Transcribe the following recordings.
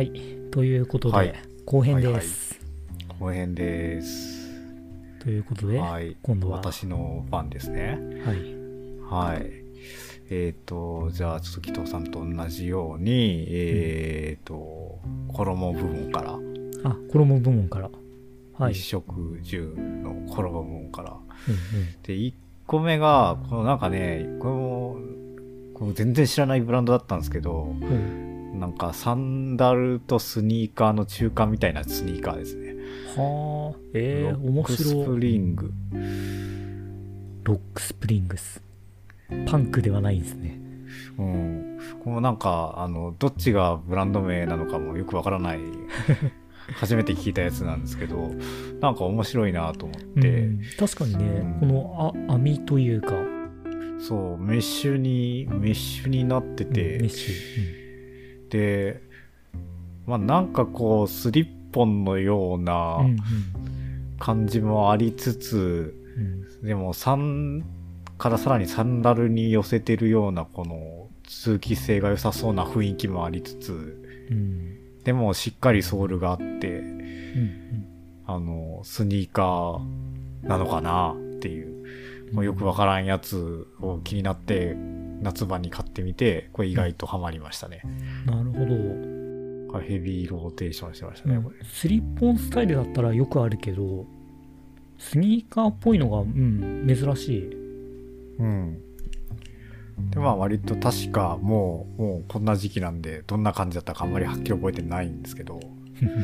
はい。ということで、はい後編です。後編です。ということで、はい。今度は私のファンですね。はい。はい。えっ、と、じゃあ、ちょっと紀藤さんと同じように、えっ、と、衣部門から、あ、衣部門から。はい。一食住の衣部門から。うんで、1個目が、このなんかね、これも、これ全然知らないブランドだったんですけど、うん。うんなんかサンダルとスニーカーの中間みたいなスニーカーですね。はあ、えー、ロッ面クス白い。プリング。ロックスプリングス。パンクではないんですね。うん。このなんか、あの、どっちがブランド名なのかもよくわからない、初めて聞いたやつなんですけど、なんか面白いなと思って、うん、確かにね、うんこのあ網というか、そう、メッシュに、メッシュになってうんメてッ、シュ。で、まあなんかこう、スリッポンのような感じもありつつ、うんでも、サンからさらにサンダルに寄せてるような、この、通気性が良さそうな雰囲気もありつつ、うんでもしっかりソールがあって、うんあの、スニーカーなのかなっていう、もうよくわからんやつを気になって、夏場に買ってみて、これ意外とハマりましたね。うんなるほど。ヘビーローテーションしてましたね、うんこれ。スリッポンスタイルだったらよくあるけど、スニーカーっぽいのが、うん、珍しい。うん。で、まあ割と確かもう、もうこんな時期なんで、どんな感じだったかあんまりはっきり覚えてないんですけど、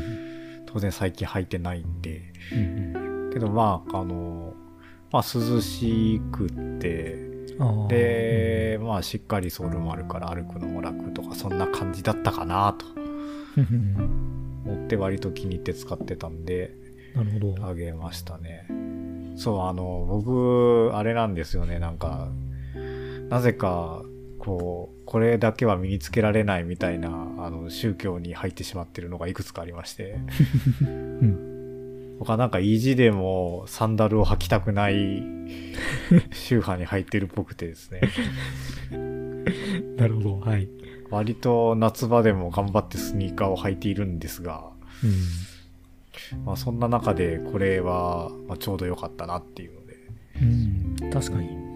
当然最近履いてないんで、うんけどまあ、あの、まあ涼しくって、で、まあしっかりソールもあるから歩くのも楽とか、そんな感じだったかなと。うん思って割と気に入って使ってたんで、なるほど。あげましたね。そう、あの、僕、あれなんですよね、なんか、なぜか、こう、これだけは身につけられないみたいな、あの、宗教に入ってしまってるのがいくつかありまして、うん、僕はなんか意地でもサンダルを履きたくない宗派に入ってるっぽくてですね、なるほど。はい。割と夏場でも頑張ってスニーカーを履いているんですが、うんまあそんな中でこれは、まあ、ちょうど良かったなっていうので、うん、確かに。うん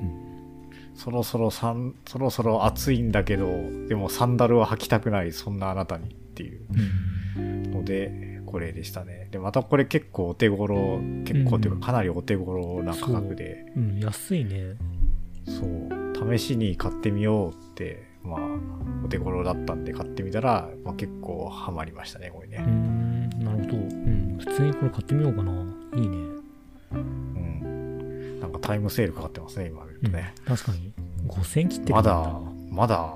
そろそろサン、そろそろ暑いんだけど、でもサンダルは履きたくない、そんなあなたにっていううんので、これでしたね。で、またこれ結構お手頃、結構っていううんかかなりお手頃な価格で、うん、安いね。そう、試しに買ってみようって、まあ、お手頃だったんで買ってみたら、まあ結構ハマりましたね、これうね。ん、なるほど。うん、普通にこれ買ってみようかな。いいね。うん。なんかタイムセールかかってますね、今見るうんとね。確かに。5000切ってるまだ、まだ、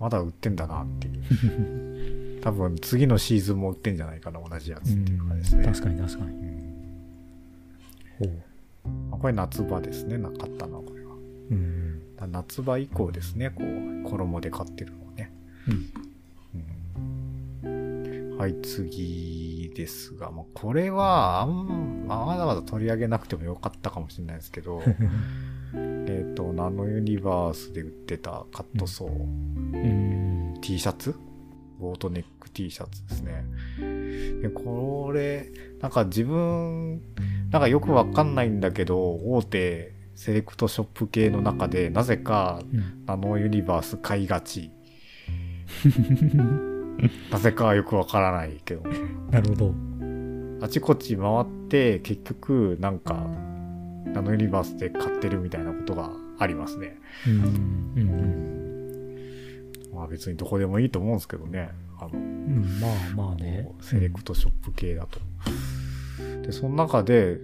まだ売ってんだなっていう。多分次のシーズンも売ってんじゃないかな、同じやつっていう感じですね。確かに確かに。うんほう。まあこれ夏場ですね、なかったのはこれは。うん。だ夏場以降ですね、こう、衣で買ってるのはね。うん。うんはい、次ですが、まあ、これは、あん、まあまだまだ取り上げなくてもよかったかもしれないですけど、えっと、ナノユニバースで売ってたカットソー、うん。T シャツボートネック T シャツですね。で、これ、なんか自分、なんかよくわかんないんだけど、大手セレクトショップ系の中で、なぜかうん。ナノユニバース買いがち。なぜかはよくわからないけど、なるほど。あちこち回って、結局、なんか、ナノユニバースで買ってるみたいなことがありますね。うん。う。うんん。まあ別にどこでもいいと思うんですけどね。あの、うん、まあまあね。セレクトショップ系だと。で、その中で、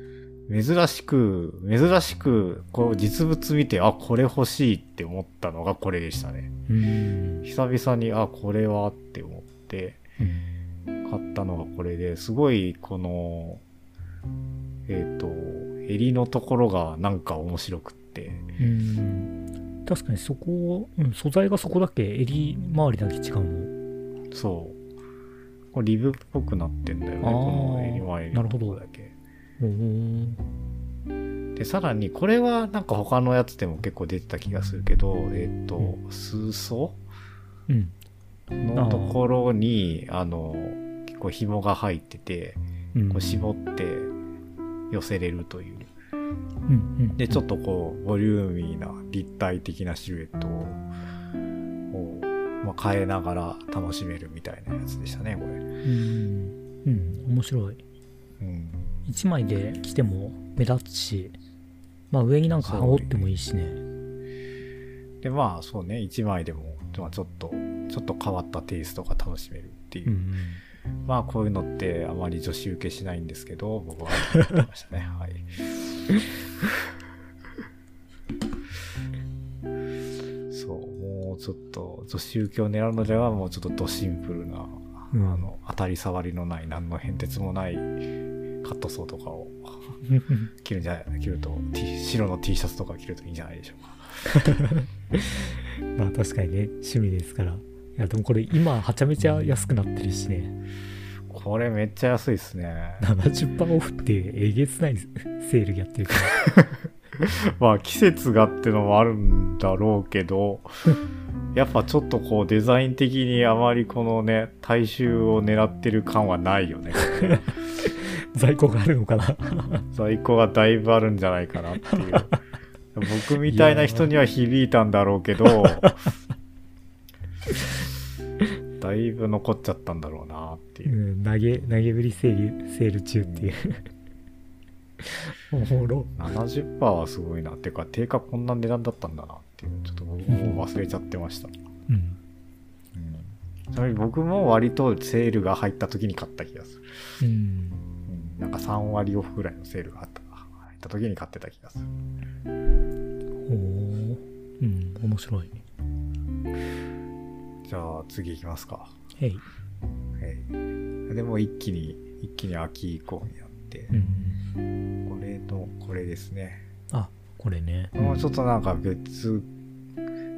珍しく、珍しく、こう実物見て、あ、これ欲しいって思ったのがこれでしたね。うん。久々に、あ、これはって思って、うん。買ったのがこれで、すごい、この、えっ、と、襟のところがなんか面白くって、うん。確かにそこ、うん、素材がそこだけ、襟周りだけ違うの。そう。これリブっぽくなってんだよね、この襟前のなるほどところだけ。うん。で、さらに、これはなんか他のやつでも結構出てた気がするけど、えっ、と、う数層うん。のところに、あの、結構紐が入ってて、うんこう絞って寄せれるという。うんうんで、ちょっとこう、ボリューミーな立体的なシルエットを、まあ、変えながら楽しめるみたいなやつでしたね、これ。うんうん面白いうん。1枚で着ても目立つしまあ上になんか羽織ってもいいしねで、まあ、そうね、1枚でも、まあ、ちょっと、ちょっと変わったテイストが楽しめるっていうう。んまあ、こういうのってあまり女子受けしないんですけど、僕はやってましたね。はい。そう、もうちょっと、女子受けを狙うのでは、もうちょっとドシンプルな、うんあの、当たり障りのない、何の変哲もないカットソーとかを 着るんじゃない着ると、T、白の T シャツとか着るといいんじゃないでしょうか。まあ確かにね趣味ですからいやでもこれ今はちゃめちゃ安くなってるしねこれめっちゃ安いですね。70%オフってえげつないセールやってるから まあ季節がってのもあるんだろうけど、やっぱちょっとこうデザイン的にあまりこのね、大衆を狙ってる感はないよね。在庫があるのかな在庫がだいぶあるんじゃないかなっていう。僕みたいな人には響いたんだろうけど、だいぶ残っちゃったんだろうなっていうう。ん投げ投げ振りセールセール中っていう おもろ70%はすごいな。っていうか、定価こんな値段だったんだなっていう。ちょっと僕も忘れちゃってました。うんうんちなみに僕も割とセールが入った時に買った気がする。うんうん、なんか3割オフぐらいのセールがあった入った時に買ってた気がする。ほううん面白いじゃあ次行きますか。はい。でも一気に、一気に秋以降になって、うん。これとこれですね。あこれね。もうちょっとなんか別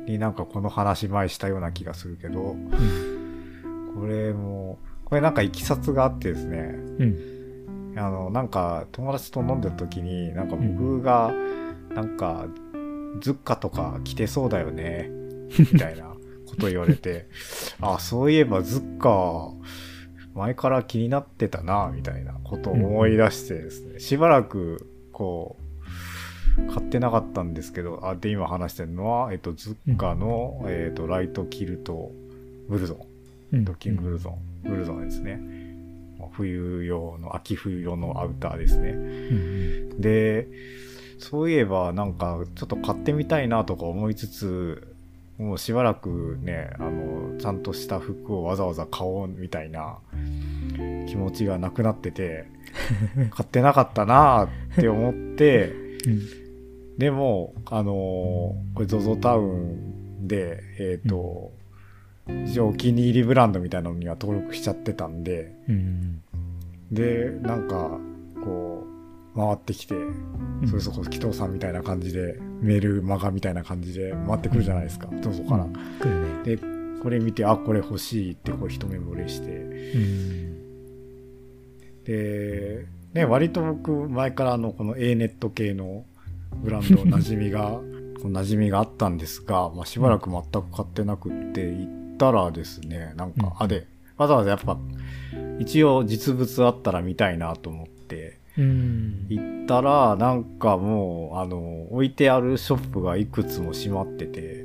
になんかこの話前したような気がするけど、うん。これも、これなんかいきさつがあってですね、うん。あの、なんか友達と飲んでる時に、なんか僕が、なんか、ズッカとか着てそうだよね、みたいな こと言われて、あ、そういえばズッカ、前から気になってたな、みたいなことを思い出してですね、しばらく、こう、買ってなかったんですけど、あ、で、今話してるのは、えっと、ズッカの、えっと、ライトキルト、ブルゾン。うんドッキングブルゾン、ブルゾンですね。冬用の、秋冬用のアウターですね。うんで、そういえばなんかちょっと買ってみたいなとか思いつつ、もうしばらくね、あの、ちゃんとした服をわざわざ買おうみたいな気持ちがなくなってて、買ってなかったなって思って、うん。でも、あのーこれ ZOZO タウンで、えっ、と、一応お気に入りブランドみたいなのには登録しちゃってたんで、うん。で、なんか、こう、回ってきて、うん。それこそ紀藤さんみたいな感じで、メールマガみたいな感じで回ってくるじゃないですか、どうぞから。で、これ見て、あ、これ欲しいってこう一目惚れして、うん。で、ね、割と僕、前からあの、この A ネット系のブランド馴染みが、馴染みがあったんですが、まあ、しばらく全く買ってなくって、行ったらですね、なんか、うん。あ、で、わざわざやっぱ、一応実物あったら見たいなと思って、うん行ったら、なんかもう、あの、置いてあるショップがいくつも閉まってて、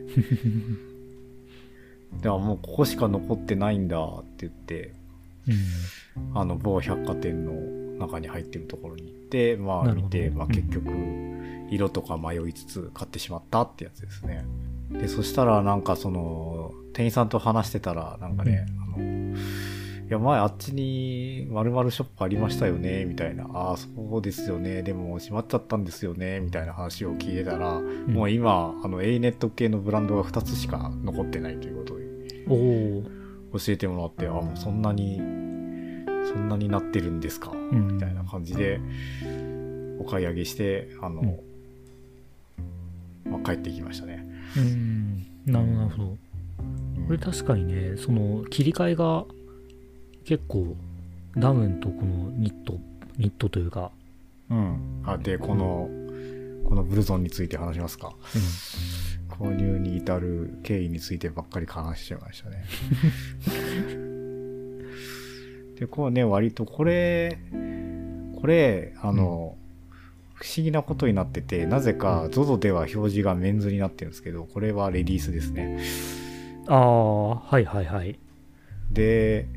でももうここしか残ってないんだって言って、あの某百貨店の中に入ってるところに行って、まあ見て、まあうん。結局、色とか迷いつつ買ってしまったってやつですね。で、そしたらなんかその、店員さんと話してたら、なんかね、あの、いや前あっちに〇〇ショップありましたよね、みたいな。ああ、そうですよね。でも閉まっちゃったんですよね、みたいな話を聞いてたら、もう今、あの A ネット系のブランドが2つしか残ってないということで。教えてもらって、あ、もうそんなに、そんなになってるんですか、ん。みたいな感じで、お買い上げして、あの、まあ、帰ってきましたね。うん。なるほど。これ確かにねその切り替えが結構ダウンとこのニットニットというか、うん。あ、で、この、このブルゾンについて話しますか。購入に至る経緯についてばっかり話しちゃいましたね。で、こうね、割とこれ、これ、あの、不思議なことになってて、なぜか ZOZO では表示がメンズになってるんですけど、これはレディースですね。ああ、はいはいはい。で、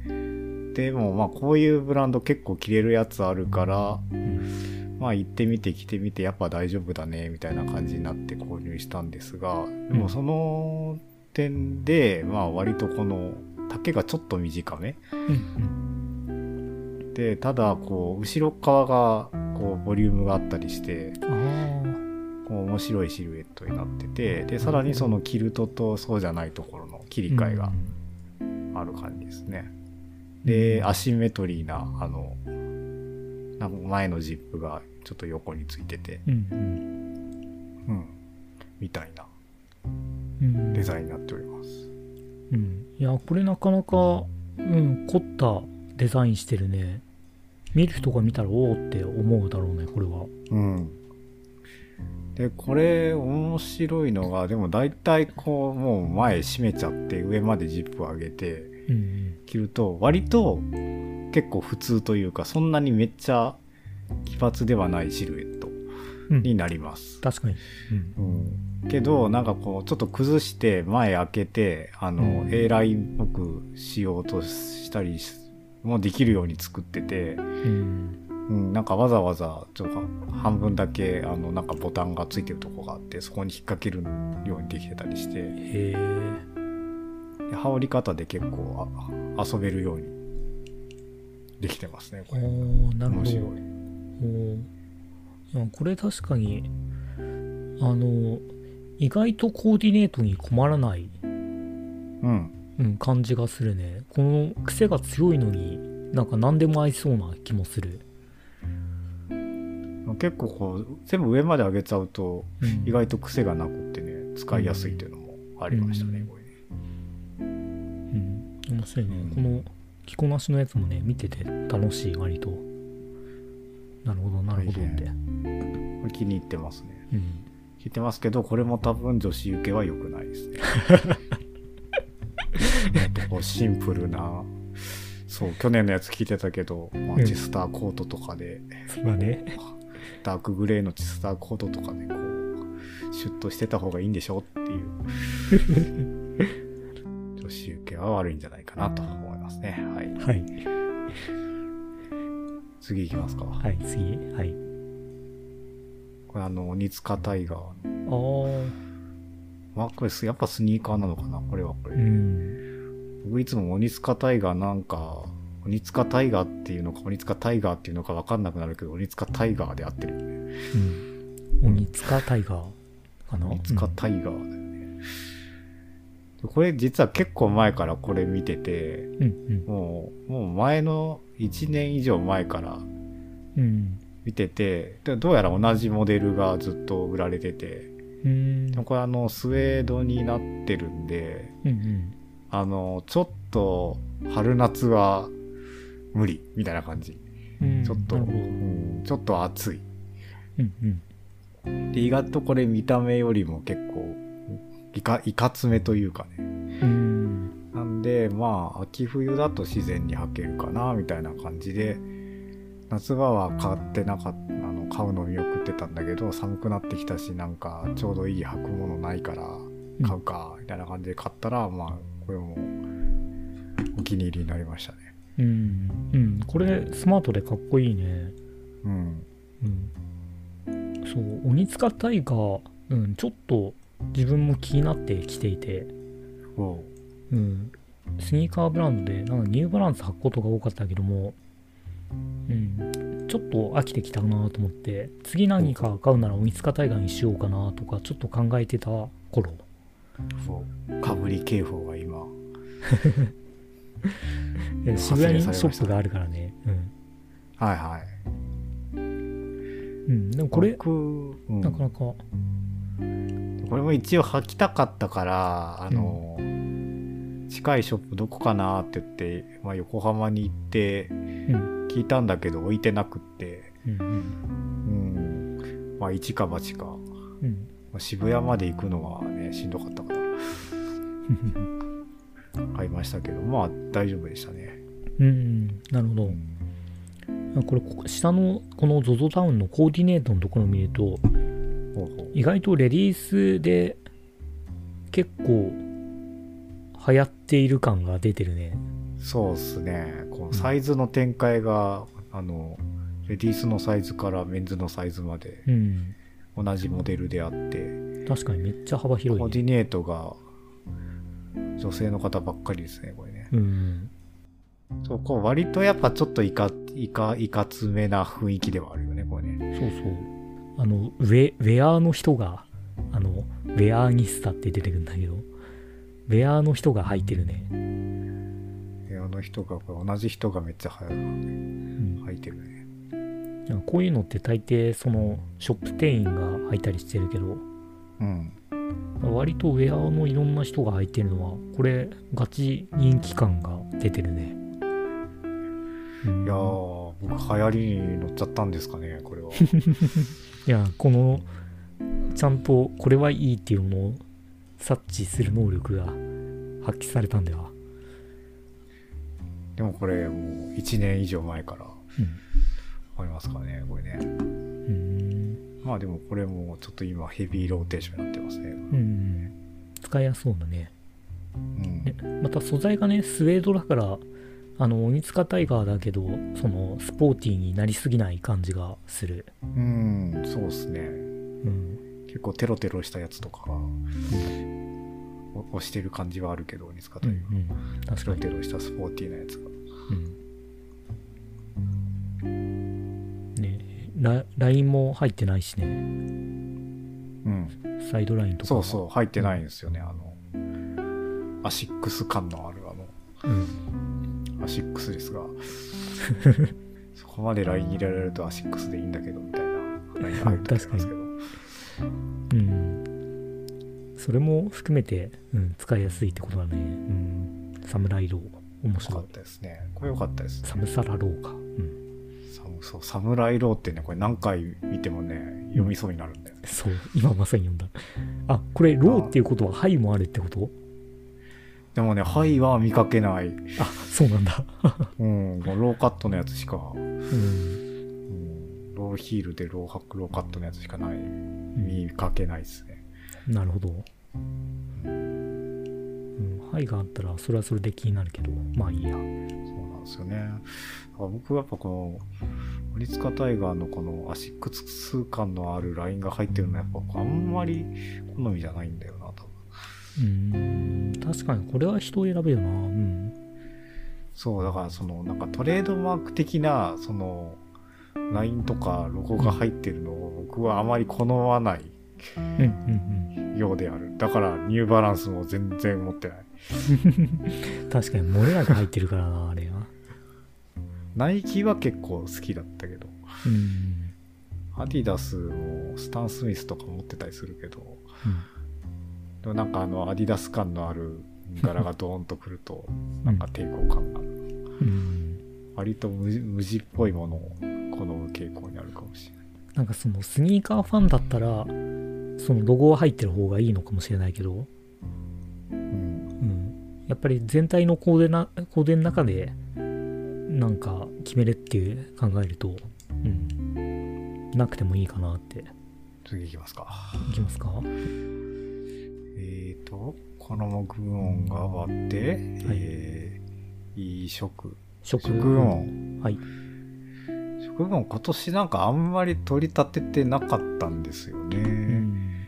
でもまあこういうブランド結構着れるやつあるから、うん。まあ行ってみて着てみてやっぱ大丈夫だねみたいな感じになって購入したんですが、でもその点でまあ割とこの丈がちょっと短めうんでただこう後ろ側がこうボリュームがあったりして面白いシルエットになっててでさらにそのキルトとそうじゃないところの切りあ。替えがある感じですね。でアシンメトリーなあの前のジップがちょっと横についてて、うんうん、みたいなうん。うん。デザインになっております。うん。いや、これなかなか、うん、凝ったデザインしてるね。見る人が見たらおおって思うだろうね、これは。うん。で、これ面白いのが、でも大体こう、もう前閉めちゃって上までジップを上げてうん着ると、割と結構普通というか、そんなにめっちゃ奇抜ではないシルエットうん。うん。になります。確かに。うん。うん。けど、なんかこう、ちょっと崩して前開けて、あの、うん A ラインっぽくしようとしたりもできるように作ってて、うん。うん、なんかわざわざちょっと半分だけあのなんかボタンがついてるとこがあってそこに引っ掛けるようにできてたりしてへえ。で羽織り方で結構あ遊べるようにできてますねこおれーなるほど。面白い。おこれ確かに、あの、意外とコーディネートに困らない、うん。うん、感じがするね。この癖が強いのに、なんか何でも合いそうな気もする。結構こう全部上まで上げちゃうとうん、意外と癖がなくってね使いやすいっていうのもありましたね、うん。これ面白いね。うんこの着こなしのやつもね、見てて楽しい、割と。なるほど、なるほどって。これ気に入ってますねうん。気に入ってますけどこれも多分女子受けは良くないですね もっとこうシンプルなそう去年のやつ聞いてたけど、まあ、うんチスターコートとかで、そうだね。ダークグレーのチスターコートとかでこうシュッとしてた方がいいんでしょっていう 女子受けは悪いんじゃないかなと思いますねはいはい。次いきますか、はい、次。はい。これあの鬼塚タイガーあー。まあこれすやっぱスニーカーなのかな？これはこれ、うん。僕いつも鬼塚タイガーなんか鬼塚タイガーっていうのか鬼塚タイガーっていうのか分かんなくなるけど鬼塚タイガーで合ってるよねうん。鬼塚タイガーかな？鬼塚タイガーだよね、これ実は結構前からこれ見ててうんもうもう前の1年以上前からうん。うん。見ててでどうやら同じモデルがずっと売られててうん。これあのスウェードになってるんでうんうん。あのちょっと春夏は無理みたいな感じうんちょっと、うんちょっと暑い。うんうん。で、意外とこれ見た目よりも結構、いか、いかつめというかね。うん。なんで、まあ、秋冬だと自然に履けるかな、みたいな感じで、夏場は買ってなかった、あの、買うの見送ってたんだけど、寒くなってきたし、なんか、ちょうどいい履くものないから、買うか、みたいな感じで買ったら、まあ、これも、お気に入りになりましたね。うん。うん。これ、スマートでかっこいいね。うん。うん。そう、鬼塚タイガー、うん、ちょっと自分も気になってきていて、おううん。スニーカーブランドで、なんかニューバランス履くことが多かったけども、うん。ちょっと飽きてきたなと思って、次何か買うなら鬼塚タイガーにしようかなとか、ちょっと考えてた頃。そう。かぶり警報が今、え渋谷にショップがあるからね。うん。はいはい。うん。でもこれ、僕うんなかなか、これも一応履きたかったから、あの、近いショップどこかなって言って、まあ、横浜に行ってうん。聞いたんだけど置いてなくって、うんうん。うん、まあ一か八かうん。まあ渋谷まで行くのはね、しんどかったから 買いましたけど、まあ大丈夫でしたね。うん、なるほど。うんこれ、下のこの ZOZO タウンのコーディネートのところを見ると、ほうほう意外とレディースで結構流行っている感が出てるね。そうっすね。このサイズの展開が、あの、レディースのサイズからメンズのサイズまでうん。同じモデルであって、確かにめっちゃ幅コ広い、ね。ーディネートが女性の方ばっかりですね、これね。うん。そう、こう割とやっぱちょっといか、いか、いかつめな雰囲気ではあるよね、これね。そうそう。あの、ウェ、ウェアの人が、あの、ウェアニスタって出てくるんだけど、ウェアの人が履いてるね。部屋の人が、同じ人がめっちゃ流行る。うん。履いてるね。こういうのって大抵、その、ショップ店員が履いたりしてるけど、うん。割とウェアのいろんな人が履いてるのは、これ、ガチ人気感が出てるね。うんいやー、僕流行りに乗っちゃったんですかね、これは。いや、この、ちゃんとこれはいいっていうのを察知する能力が発揮されたんでは。でもこれもう1年以上前からうん。ありますからね、これね。うん。まあでもこれもちょっと今ヘビーローテーションになってますね。うん。使いやすそうだね。うん。でまた素材がね、スウェードだから、あの、鬼塚タイガーだけど、その、スポーティーになりすぎない感じがする。うん、そうですね。うん。結構テロテロしたやつとかがお押してる感じはあるけど、鬼塚とうん、ういうか。ん。確テ。ロテロしたスポーティーなやつが。うん。ねララインも入ってないしね。うん。サイドラインとか。そうそう、入ってないんですよね。あの、アシックス感のあるあの、う。うん。アシックスですが、そこまでライン入れられるとアシックスでいいんだけど、みたいなラインが入ると思いますけど。うん。それも含めて、うん、使いやすいってことだね。うん。サムライロー。面よ白いかっ。たですね。これよかったですね。サムライローか。うん。サムそう、サムライローってね、これ何回見てもね、読みそうになるんだよね。そう、今まさに読んだ。あ、これ、ローっていうことは、ハイもあるってこと？でもね、ハイは見かけない。あ、そうなんだ。うん、ローカットのやつしか、うん。うん、ローヒールでローハック、ローカットのやつしかない。見かけないですね。なるほど。うん、ハイがあったら、それはそれで気になるけど、まあいいや。そうなんですよね。だから僕はやっぱこの、鬼塚タイガーのこのアシックス感のあるラインが入ってるのはやっぱあんまり好みじゃないんだよな、多分。うん、確かにこれは人を選ぶな。うん。そう、だからその、なんかトレードマーク的な、その、ラインとかロゴが入ってるのを僕はあまり好まないうん、うん、ようである。だからニューバランスも全然持ってない。うん。確かに漏れなく入ってるからな、あれは。ナイキは結構好きだったけど、うん。アディダスもスタン・スミスとか持ってたりするけど、でもなんかあのアディダス感のある柄がドーンとくると、なんか抵抗感がある。うん。割と無無地っぽいものを好む傾向にあるかもしれない。なんかそのスニーカーファンだったら、そのロゴは入ってる方がいいのかもしれないけど、うん。うん。やっぱり全体のコーデな、コーデの中で、なんか決めるっていう考えると、うん。なくてもいいかなって。次行きますか。いきますかえーと、この木音が終わって、えー、いい食。食食音。はい。食音今年なんかあんまり取り立ててなかったんですようね。ん。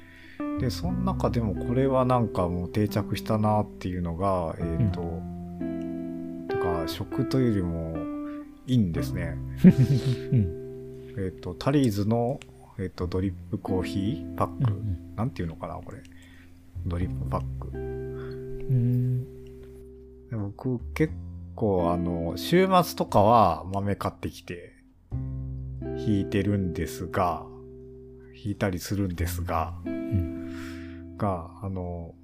で、その中でもこれはなんかもう定着したなっていうのが、えーと、てか食というよりも、いいんですね。うん。えっ、と、タリーズの、えっ、と、ドリップコーヒーパック。うんなんていうのかな、これ。ドリップパック。うん。で僕結構あの、週末とかは豆買ってきて、引いてるんですが、引いたりするんですが、うん。が、あの、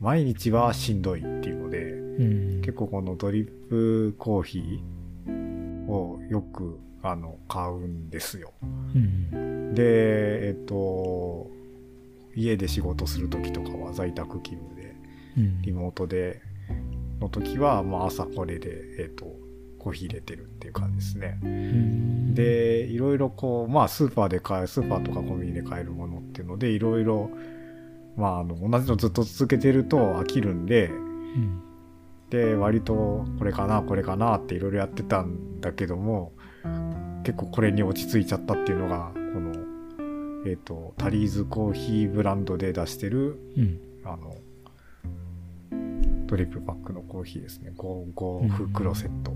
毎日はしんどいっていうので、うん。結構このドリップコーヒーをよく、あの、買うんですよ。うん。で、えっと、家で仕事する時とかは在宅勤務でうん。リモートでの時は、まあ、朝これで、えっとコーヒー入れてるっていう感じですね。うん。でいろいろこうまあスーパーで買えスーパーとかコンビニで買えるものっていうのでいろいろまああの同じのずっと続けてると飽きるんでうん。で割とこれかなこれかなっていろいろやってたんだけども結構これに落ち着いちゃったっていうのがえっ、とタリーズコーヒーブランドで出してるうん。あのドリップパックのコーヒーですね。ゴーゴーフクロセット、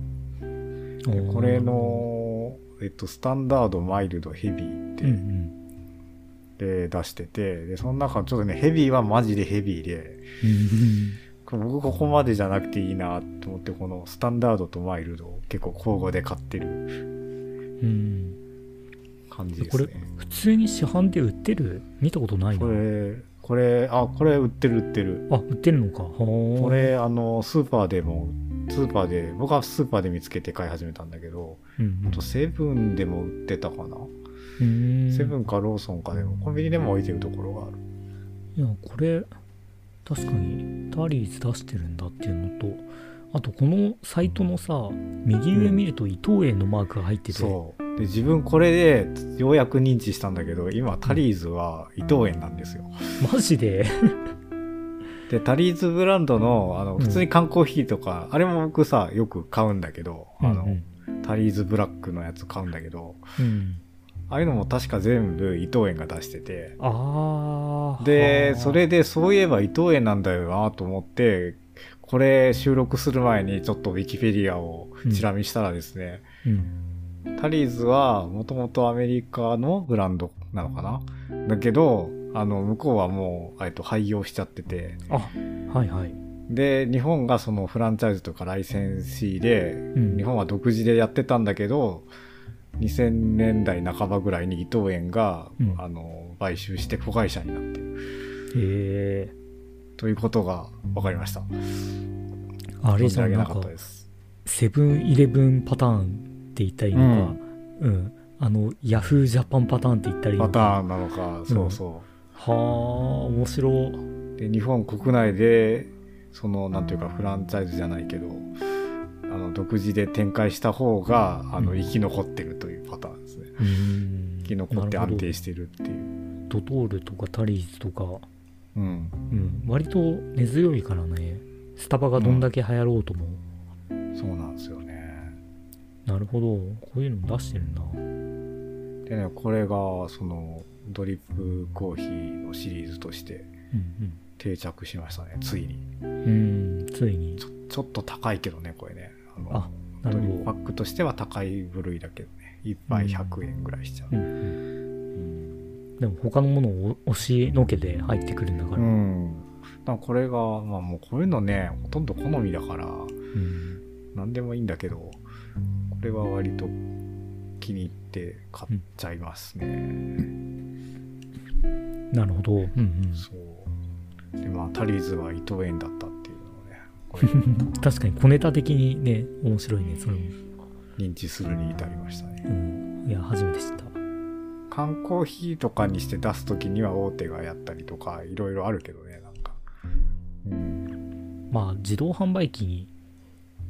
でこれの、えっと、スタンダードマイルドヘビーって、うんうん。で出しててでその中ちょっとねヘビーはマジでヘビーでうん僕ここまでじゃなくていいなと思ってこのスタンダードとマイルドを結構交互で買ってる。うん感じでこれすね普通に市販で売ってる？見たことないな。これこれあこれ売ってる売ってる。あ売ってるのか。はこれあのスーパーでもスーパーで僕はスーパーで見つけて買い始めたんだけどうんあとセブンでも売ってたかな、うんうん。セブンかローソンかでもコンビニでも置いてるところがある。いやこれ確かにタリーズ出してるんだっていうのとあとこのサイトのさ右上見ると伊藤園のマークが入ってて、そう。で自分これでようやく認知したんだけど今タリーズは伊藤園なんですよ。マジで？でタリーズブランドのあのうん。普通に缶コーヒーとか、あれも僕さよく買うんだけど、あのうん。タリーズブラックのやつ買うんだけどうん、ああいうのも確か全部伊藤園が出してて。ああでそれでそういえば伊藤園なんだよなと思ってこれ収録する前にちょっとウィキペディアをチラ見したらですね、うん。タリーズはもともとアメリカのブランドなのかな？だけどあの向こうはもうえっと廃業しちゃってて。あはいはい、で日本がそのフランチャイズとかライセンシーでうん、日本は独自でやってたんだけど2000年代半ばぐらいに伊藤園が、うん。あの買収して子会社になってる。へえということが分かりました。あれ存じゃんなんかかったです。セブンイレブンパターンって言ったらいいのかうん、あのヤフージャパンパターンって言ったらいいパタのかーンなのかそうそはあ面白。うで日本国内でそのなんていうかフランチャイズじゃないけどあの独自で展開した方があのうん。生き残ってるというパターンですね。うん。生き残って安定してるっていう。ドトールとかタリーズとか、うん。うん、割と根強いからね。スタバがどんだけ流行ろうとも、そうなんですよね。なるほど。こういうの出してるんだ。でねこれがそのドリップコーヒーのシリーズとしてうん定着しましたねついに。うんうんついに。ちょっと高いけどねこれね。あのあなるほど。ドリップパックとしては高い部類だけどね。1杯100円ぐらいしちゃう。うんうんでも他のものを押しのけて入ってくるんだかうら、ん。だからこれがまあもうこういうのねほとんど好みだからうん。何でもいいんだけどこれは割と気に入って買っちゃいますね、なるほど、うんうん、そう。でまあタリーズは伊藤園だったっていうのをね 確かに小ネタ的にね面白いねそれも、認知するに至りましたね。うん、いや初めて知った缶コーヒーとかにして出す時には大手がやったりとかいろいろあるけどねなんか。うん。まあ自動販売機に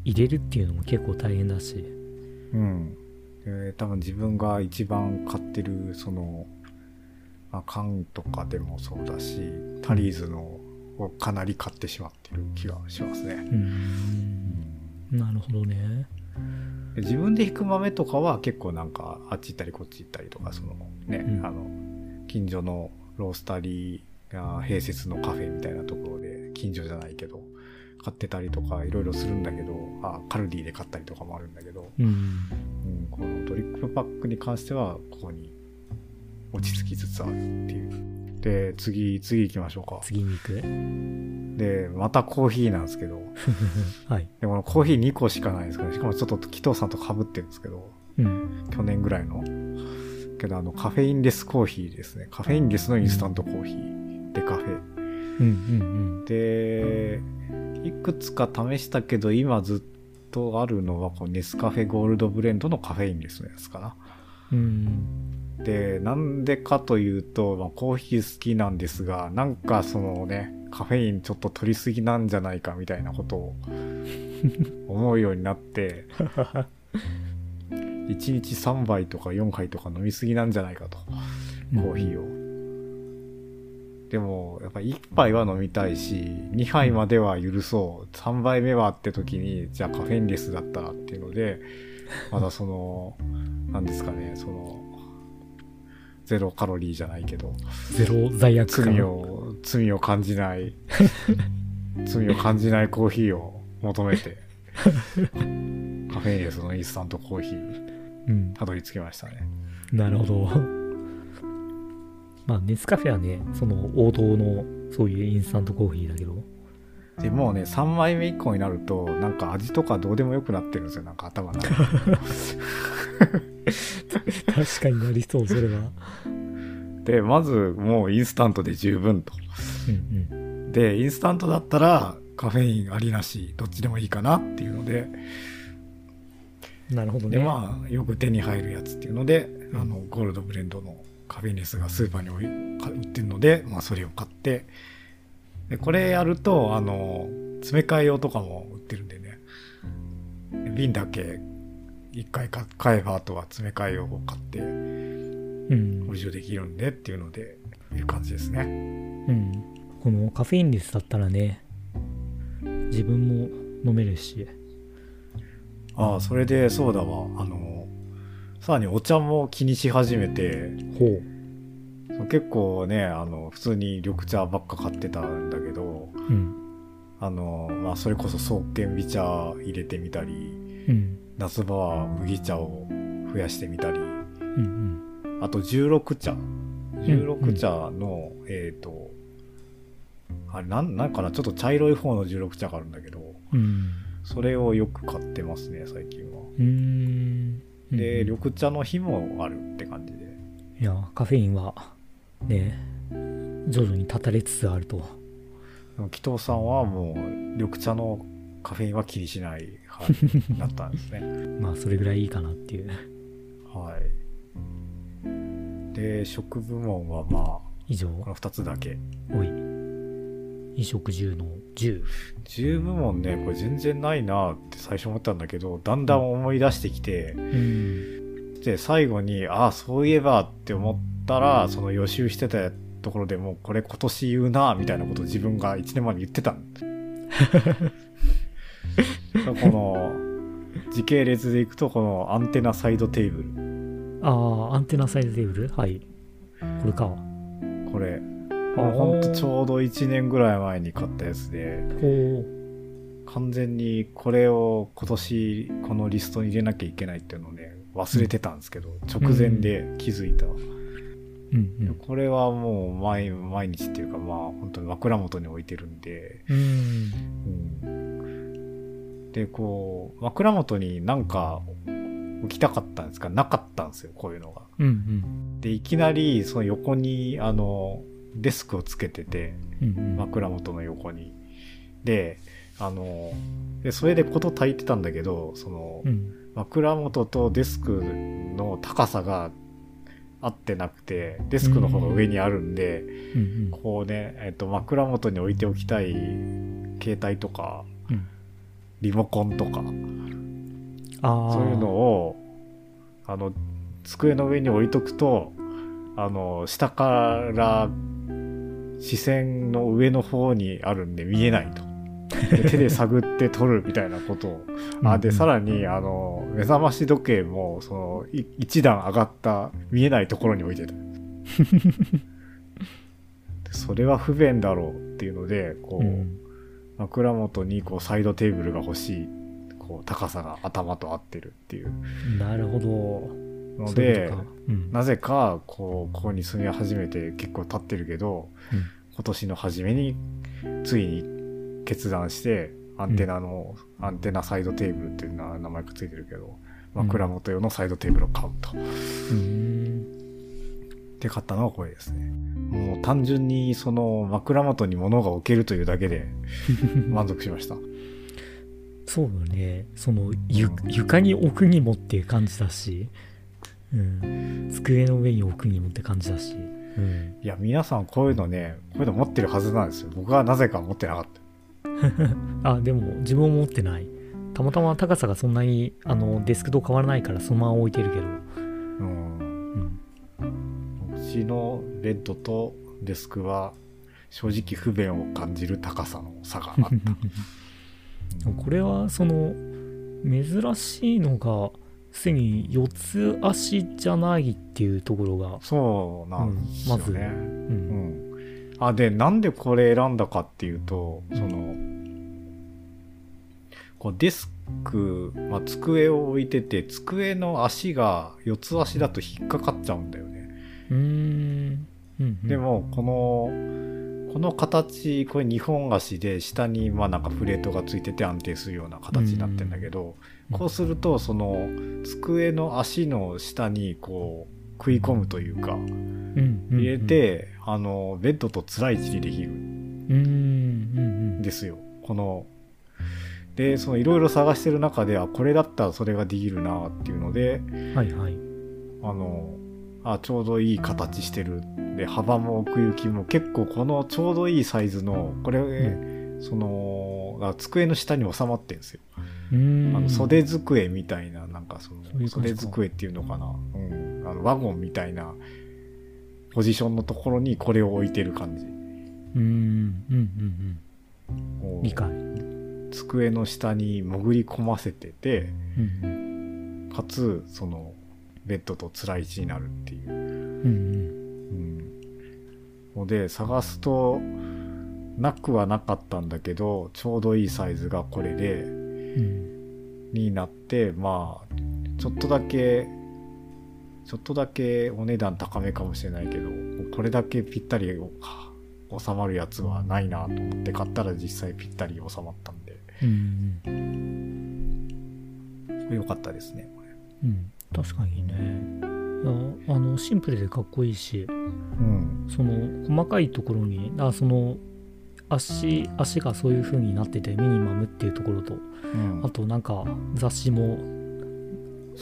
入れるっていうのも結構大変だし。うん。で多分自分が一番買ってるその、まあ、缶とかでもそうだしタリーズのをかなり買ってしまってる気がしますね、うん。なるほどね。で自分で引く豆とかは結構なんかあっち行ったりこっち行ったりとかそのね、うん。あの近所のロースタリーが併設のカフェみたいなところで近所じゃないけど買ってたりとかいろいろするんだけどあカルディで買ったりとかもあるんだけど、うん。うん、このドリップパックに関してはここに落ち着きつつあるっていう。で次次行きましょうか。次に行く？でまたコーヒーなんですけど。はい。でこのコーヒー2個しかないんですけどしかもちょっと紀藤さんと被ってるんですけどうん。去年ぐらいのけどあのカフェインレスコーヒーですね。カフェインレスのインスタントコーヒー。でカフェ。うんうん。でいくつか試したけど今ずっとあるのはこうネスカフェゴールドブレンドのカフェインレスのやつかな。うんうん。で、なんでかというと、まあ、コーヒー好きなんですが、なんかそのね、カフェインちょっと取りすぎなんじゃないかみたいなことを思うようになって、1日3杯とか4杯とか飲みすぎなんじゃないかと、コーヒーを。でも、やっぱ1杯は飲みたいし、2杯までは許そう。3杯目はって時に、じゃあカフェインレスだったらっていうので、まだその、なんですかね、その、ゼロカロリーじゃないけど、ゼロ罪悪感罪を、罪を感じない、罪を感じないコーヒーを求めて、カフェインレスのインスタントコーヒー、うんたどり着きましたね。なるほど。まあネスカフェはねその王道のそういうインスタントコーヒーだけど。でもうね、3枚目以降になると、なんか味とかどうでもよくなってるんですよ、なんか頭の中。確かになりそうそれは。で、まずもうインスタントで十分と。うんで、インスタントだったらカフェインありなし、どっちでもいいかなっていうので、うんなるほどね。で、まあ、よく手に入るやつっていうので、あの、ゴールドブレンドのカフェインレスがスーパーに売ってるので、まあ、それを買って、で、これやると、あの、詰め替え用とかも売ってるんでね、瓶だけ一回か買えば、あとは詰め替え用を買って、うん。補充できるんでっていうので、いう感じですね。うん。このカフェインレスだったらね自分も飲めるしああ、それで、そうだわ。あの、さらにお茶も気にし始めて、ほう。結構ね、あの、普通に緑茶ばっか買ってたんだけど、うん。あの、まあ、それこそ創建美茶入れてみたり、うん。夏場は麦茶を増やしてみたり、うんあと16茶。ん。16茶の、えっ、と、あれ、なん、なんかな、ちょっと茶色い方の16茶があるんだけど、うんうんそれをよく買ってますね、最近は。うーんで、うん緑茶の日もあるって感じで。いやカフェインはね徐々に断たれつつあると紀藤さんはもう緑茶のカフェインは気にしない派になったんですね。まあそれぐらいいいかなっていうはい。で、食部門はまあ、以上この2つだけ。おい衣食住の10 10部門ね、これ全然ないなって最初思ったんだけど、だんだん思い出してきて、うん。で、最後に、ああ、そういえばって思ったら、その予習してたところでもう、これ今年言うな、みたいなことを自分が1年前に言ってたん この、時系列でいくと、このアンテナサイドテーブル。ああアンテナサイズテーブル？はい。これか。これ、ほんとちょうど1年ぐらい前に買ったやつで、ほ完全にこれを今年このリストに入れなきゃいけないっていうのをね、忘れてたんですけど、直前で気づいた。ううんうん。これはもう毎毎日っていうかまあ本当に枕元に置いてるんで、うん。うん、でこう枕元になんか置きたかったんですがなかったんですよこういうのが。うんうん。でいきなりその横にあのデスクをつけててうんうん。枕元の横に。であのでそれでこと足りてたんだけどそのうん。枕元とデスクの高さが合ってなくてデスクの方が上にあるんで、うんうん。こうね、えっと、枕元に置いておきたい携帯とか、うん。リモコンとか、そういうのを、あの、机の上に置いとくと、あの、下から視線の上の方にあるんで見えないと。で手で探って撮るみたいなことを。あ、で、さららに、あの、目覚まし時計も、その、い一段上がった、見えないところに置いてた。でそれは不便だろうっていうので、こう、うん枕元にこうサイドテーブルが欲しいこう高さが頭と合ってるっていうなるほどのでうん。なぜかこうここに住み始めて結構経ってるけど、うん。今年の初めについに決断してアンテナの、アンテナサイドテーブルっていうのは名前がついてるけど枕元用のサイドテーブルを買うと。うん。で買ったのはこれですね。もう単純にその枕元に物が置けるというだけで 満足しました。そうだね。そのゆ床に置くにもっていう感じだしうん、机の上に置くにもって感じだし、うん、いや、皆さんこういうのね、こういうの持ってるはずなんですよ。僕はなぜか持ってなかった。あでも自分も持ってないたまたま高さがそんなにあのデスクと変わらないからそのまま置いてるけど、うん。うん、うちのベッドとデスクは正直不便を感じる高さの差があった。これはその珍しいのがすでに四つ足じゃないっていうところが、そうなんですよね。う、うんん。あ、で、なんでこれ選んだかっていうと、その、こうデスク、まあ、机を置いてて、机の足が四つ足だと引っかかっちゃうんだよね。うーんうんうんでも、この、この形、これ2本足で下にまあなんかプレートがついてて安定するような形になってんだけど、うん。こうすると、その机の足の下にこう食い込むというか、入れて、あの、ベッドと辛い位置にできるん。うん。うん。ですよ。この、で、そのいろいろ探してる中で、あ、これだったらそれができるなっていうので、うん。はいはいあの、あ、ちょうどいい形してる。で、幅も奥行きも結構このちょうどいいサイズの、これ、うその、あ机の下に収まってんですよ。あの袖机みたいな、なんかその、袖机っていうのかな。うん。あの、ワゴンみたいなポジションのところにこれを置いてる感じ。うーんうんうんうん理解机の下に潜り込ませてて、うんかつ、その、ベッドと辛い位置になるっていう。うんうんうん。ので、探すと、なくはなかったんだけど、ちょうどいいサイズがこれで、うんになって、まあ、ちょっとだけ、ちょっとだけお値段高めかもしれないけど、これだけぴったり収まるやつはないなと思って買ったら実際ぴったり収まったんで、うんうんよかったですね、これ。うん確かにねいやあのシンプルでかっこいいしうん。その細かいところにあその足足がそういう風になっててミニマムっていうところとうんあとなんか雑誌も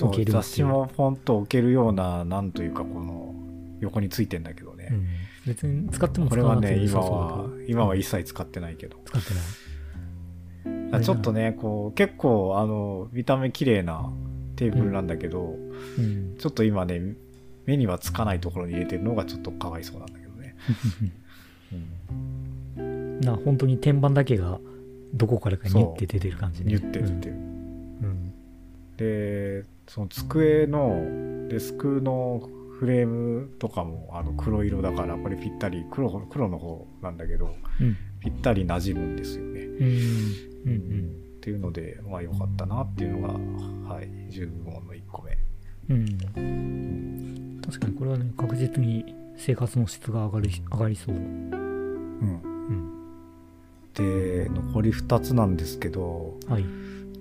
置ける雑誌もポンと置けるような、なんというか、この、横についてんだけどね。うん、別に使ってもこれはね、使わなくても良今さそうだけどは、今は一切使ってないけど。使ってないあちょっとね、こう、結構、あの、見た目綺麗なテーブルなんだけど、うん。ちょっと今ね、目にはつかないところに入れてるのがちょっとかわいそうなんだけどね。うん、な本当に天板だけがどこからかニュって出てる感じね。ニュってるっていう。うん。で、その机のデスクのフレームとかもあの黒色だから、これぴったり、黒、黒の方なんだけど、うん。ぴったり馴染むんですよね。うん。うんっていうので、まあ良かったなっていうのが、はい、10部門の1個目。うん。うん確かにこれはね確実に生活の質が上がり上がりそう。うん。うん。で、残り2つなんですけど、はい。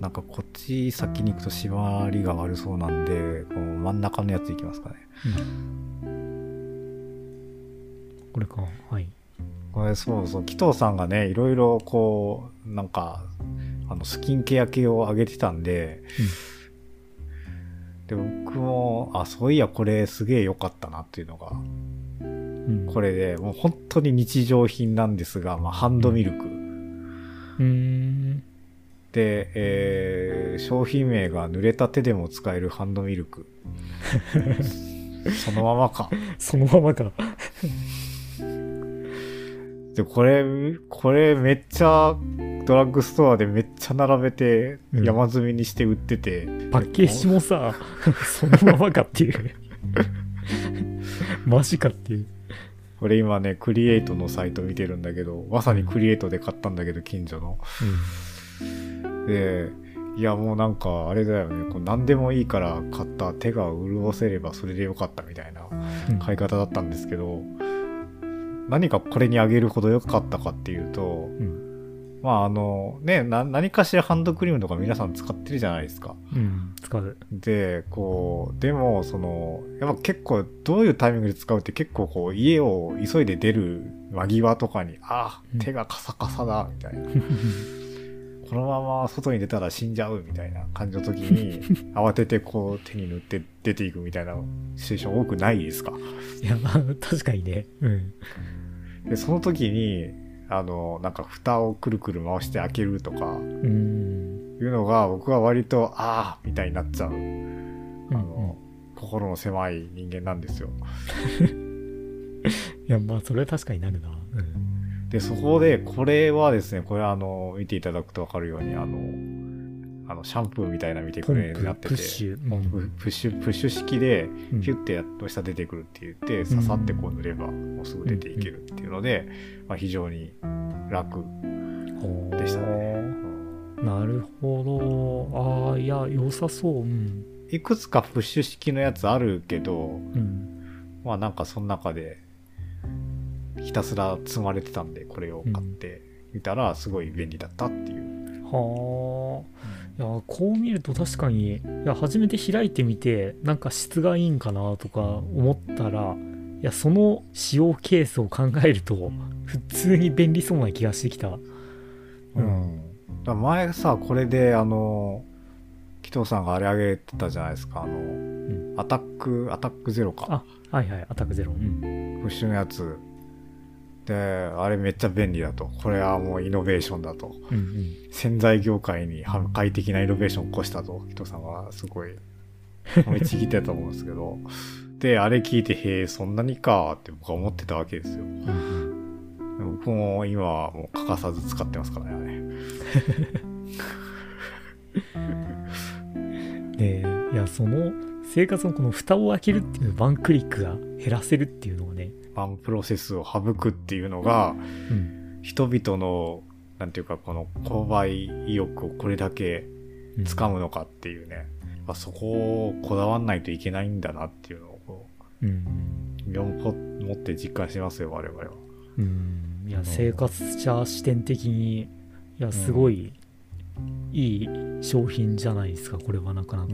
なんかこっち先に行くと縛りが悪そうなんで、この真ん中のやついきますかね。これか。はい。これそうそう、紀藤さんがね、いろいろこう、なんか、あの、スキンケア系を上げてたんで、で、僕も、あ、そういや、これすげえ良かったなっていうのが、うんこれで、もう本当に日常品なんですが、まあ、ハンドミルク。うーんで、えー商品名が濡れた手でも使えるハンドミルク。そのままか。そのままかで、これ、これめっちゃドラッグストアでめっちゃ並べてうん。山積みにして売ってて、パッケージもさ そのままかっていうマジかっていう。これ今ね、クリエイトのサイト見てるんだけど、まさにクリエイトで買ったんだけど、近所の。で、いやもうなんかあれだよね、こう何でもいいから買った。手が潤せればそれでよかったみたいなうん。買い方だったんですけど、何かこれにあげるほど良かったかっていうと、うんまああの、ね、な何かしらハンドクリームとか皆さん使ってるじゃないですか。うん使うで、こう、でも、その、やっぱ結構、どういうタイミングで使うって結構こう、家を急いで出る間際とかに、あうん手がカサカサだ、みたいな。このまま外に出たら死んじゃうみたいな感じの時に、慌ててこう手に塗って出ていくみたいなシチュエーション多くないですか？いや、まあ、確かにね。うん。で、その時に、あの、なんか蓋をくるくる回して開けるとか、うん。いうのが僕は割と、ああみたいになっちゃう、あうんの、心の狭い人間なんですよ。いや、まあ、それは確かになるな。うん。で、そこで、これはですね、これあの、見ていただくとわかるように、あの、あの、シャンプーみたいな見てくれになってて、プッシュ。うんププッシュ、プッシュ式で、うんピュッてやっと下出てくるって言って、ささってこう塗れば、もうすぐ出ていけるっていうので、まあ非常に楽でしたね。なるほど。ああ、いや、良さそう。うん。いくつかプッシュ式のやつあるけど、うん。まあなんかその中で、ひたすら積まれてたんで、これを買ってみたら、すごい便利だったっていう。はあ。いや、こう見ると確かに、いや、初めて開いてみて、なんか質がいいんかなとか思ったら、いや、その使用ケースを考えると、普通に便利そうな気がしてきた。うん。だ前さ、これで、あの、紀藤さんがあれあげてたじゃないですか、あの、んアタック、アタックゼロか。あ、はいはい、アタックゼロ。うん。プッシュのやつ。で、あれめっちゃ便利だと。これはもうイノベーションだと。うんうん。洗剤業界に破壊的なイノベーションを起こしたと、人さんはすごい、褒めちぎってたと思うんですけど。で、あれ聞いて、へえ、そんなにかって僕は思ってたわけですよ。うん僕も今はもう欠かさず使ってますからね、でいやその生活のこの蓋を開けるっていうワンクリックが減らせるっていうのがね、ワンプロセスを省くっていうのが、うん、人々の、なんていうか、この購買意欲をこれだけうん掴むのかっていうね。まあそこをこだわんないといけないんだなっていうのをこうん持って実感してますよ、我々は。うん。いや生活者視点的にいやすごいいい商品じゃないですかこれはなかなか、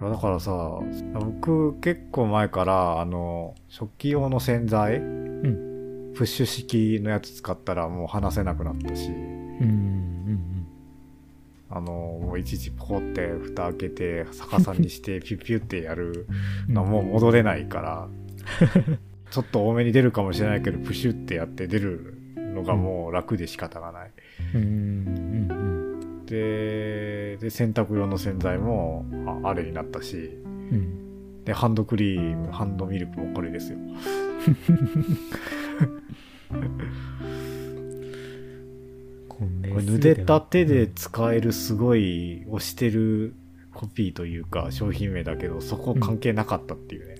いやだからさ、僕結構前から、あの、食器用の洗剤、ん。プッシュ式のやつ使ったらもう離せなくなったし、うんうんあの、もういちいちポコって蓋開けて逆さにして ピュッピュってやるうん。のはもう戻れないから、ちょっと多めに出るかもしれないけど、プシュってやって出るのがもう楽で仕方がない。うんうんうん。で、で、洗濯用の洗剤もああれになったし、うんうんで、ハンドクリーム、ハンドミルクもこれですよ。これ濡れた手で使えるすごい押してるコピーというか商品名だけど、そこ関係なかったっていうね。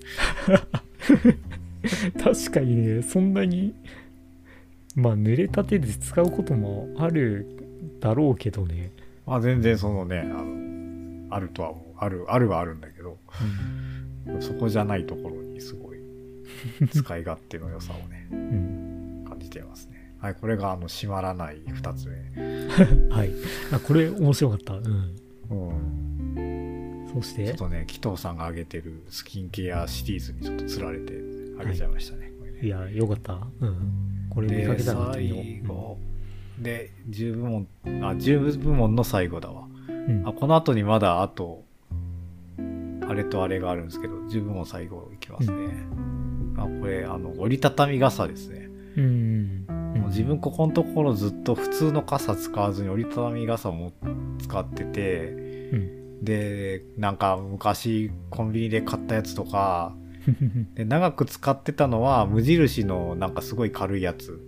確かにねそんなにまあ濡れた手で使うこともあるだろうけどね、まあ全然そのね、あの、あるとは思う。ある、あるはあるんだけど、そこじゃないところにすごい使い勝手の良さをね、うん感じていますね。はい、これがあの、閉まらない二つ はいあこれ面白かったうん目。うん。そしてちょっとね、紀藤さんが挙げてるスキンケアシリーズにちょっと釣られてあげちゃいましたね。これねいやよかったうんこれ見かで、けたら見てみよう最後。で、10部門、あ、10部門の最後だわ。うんあ、この後にまだあと、あれとあれがあるんですけど、10部門最後いきますね。あ、これ、あの、折りたたみ傘ですね。うんうんもう自分ここのところずっと普通の傘使わずに折りたたみ傘も使ってて、うんで、なんか昔コンビニで買ったやつとか、で長く使ってたのは無印のなんかすごい軽いやつ。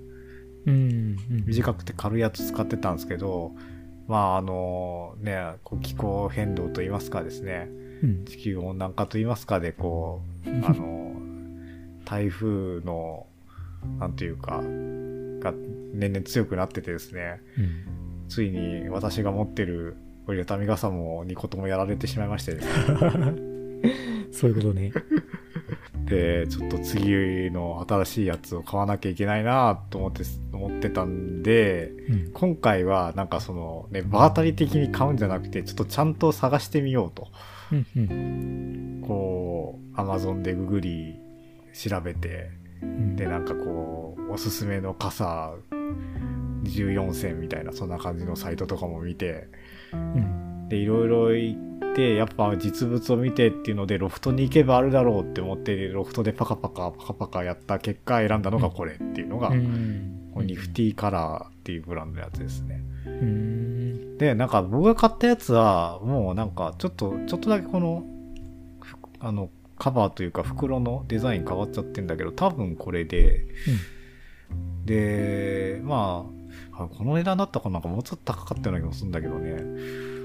短くて軽いやつ使ってたんですけど、まああのね、こう気候変動といいますかですね、うん。地球温暖化といいますかで、こう、あの、台風の、なんていうか、が年々強くなっててですね、うん。ついに私が持ってる折りたたみ傘も2個ともやられてしまいましてね。そういうことねで、ちょっと次の新しいやつを買わなきゃいけないなと思って、思ってたんで、うん今回はなんかそのね、場当たり的に買うんじゃなくて、ちょっとちゃんと探してみようと。うんうんこう、Amazon でググり調べて、うんで、なんかこう、おすすめの傘14銭みたいなそんな感じのサイトとかも見てうん。でいろいろ行ってやっぱ実物を見てっていうのでロフトに行けばあるだろうって思ってロフトでパカパカパカパカやった結果選んだのがこれっていうのが、うん。このニフティカラーっていうブランドのやつですね。うん。でなんか僕が買ったやつはもうなんかちょっとちょっとだけこのふあのカバーというか袋のデザイン変わっちゃってんだけど多分これで。でまああこの値段だったかなんかもうちょっと高かったような気もするんだけどね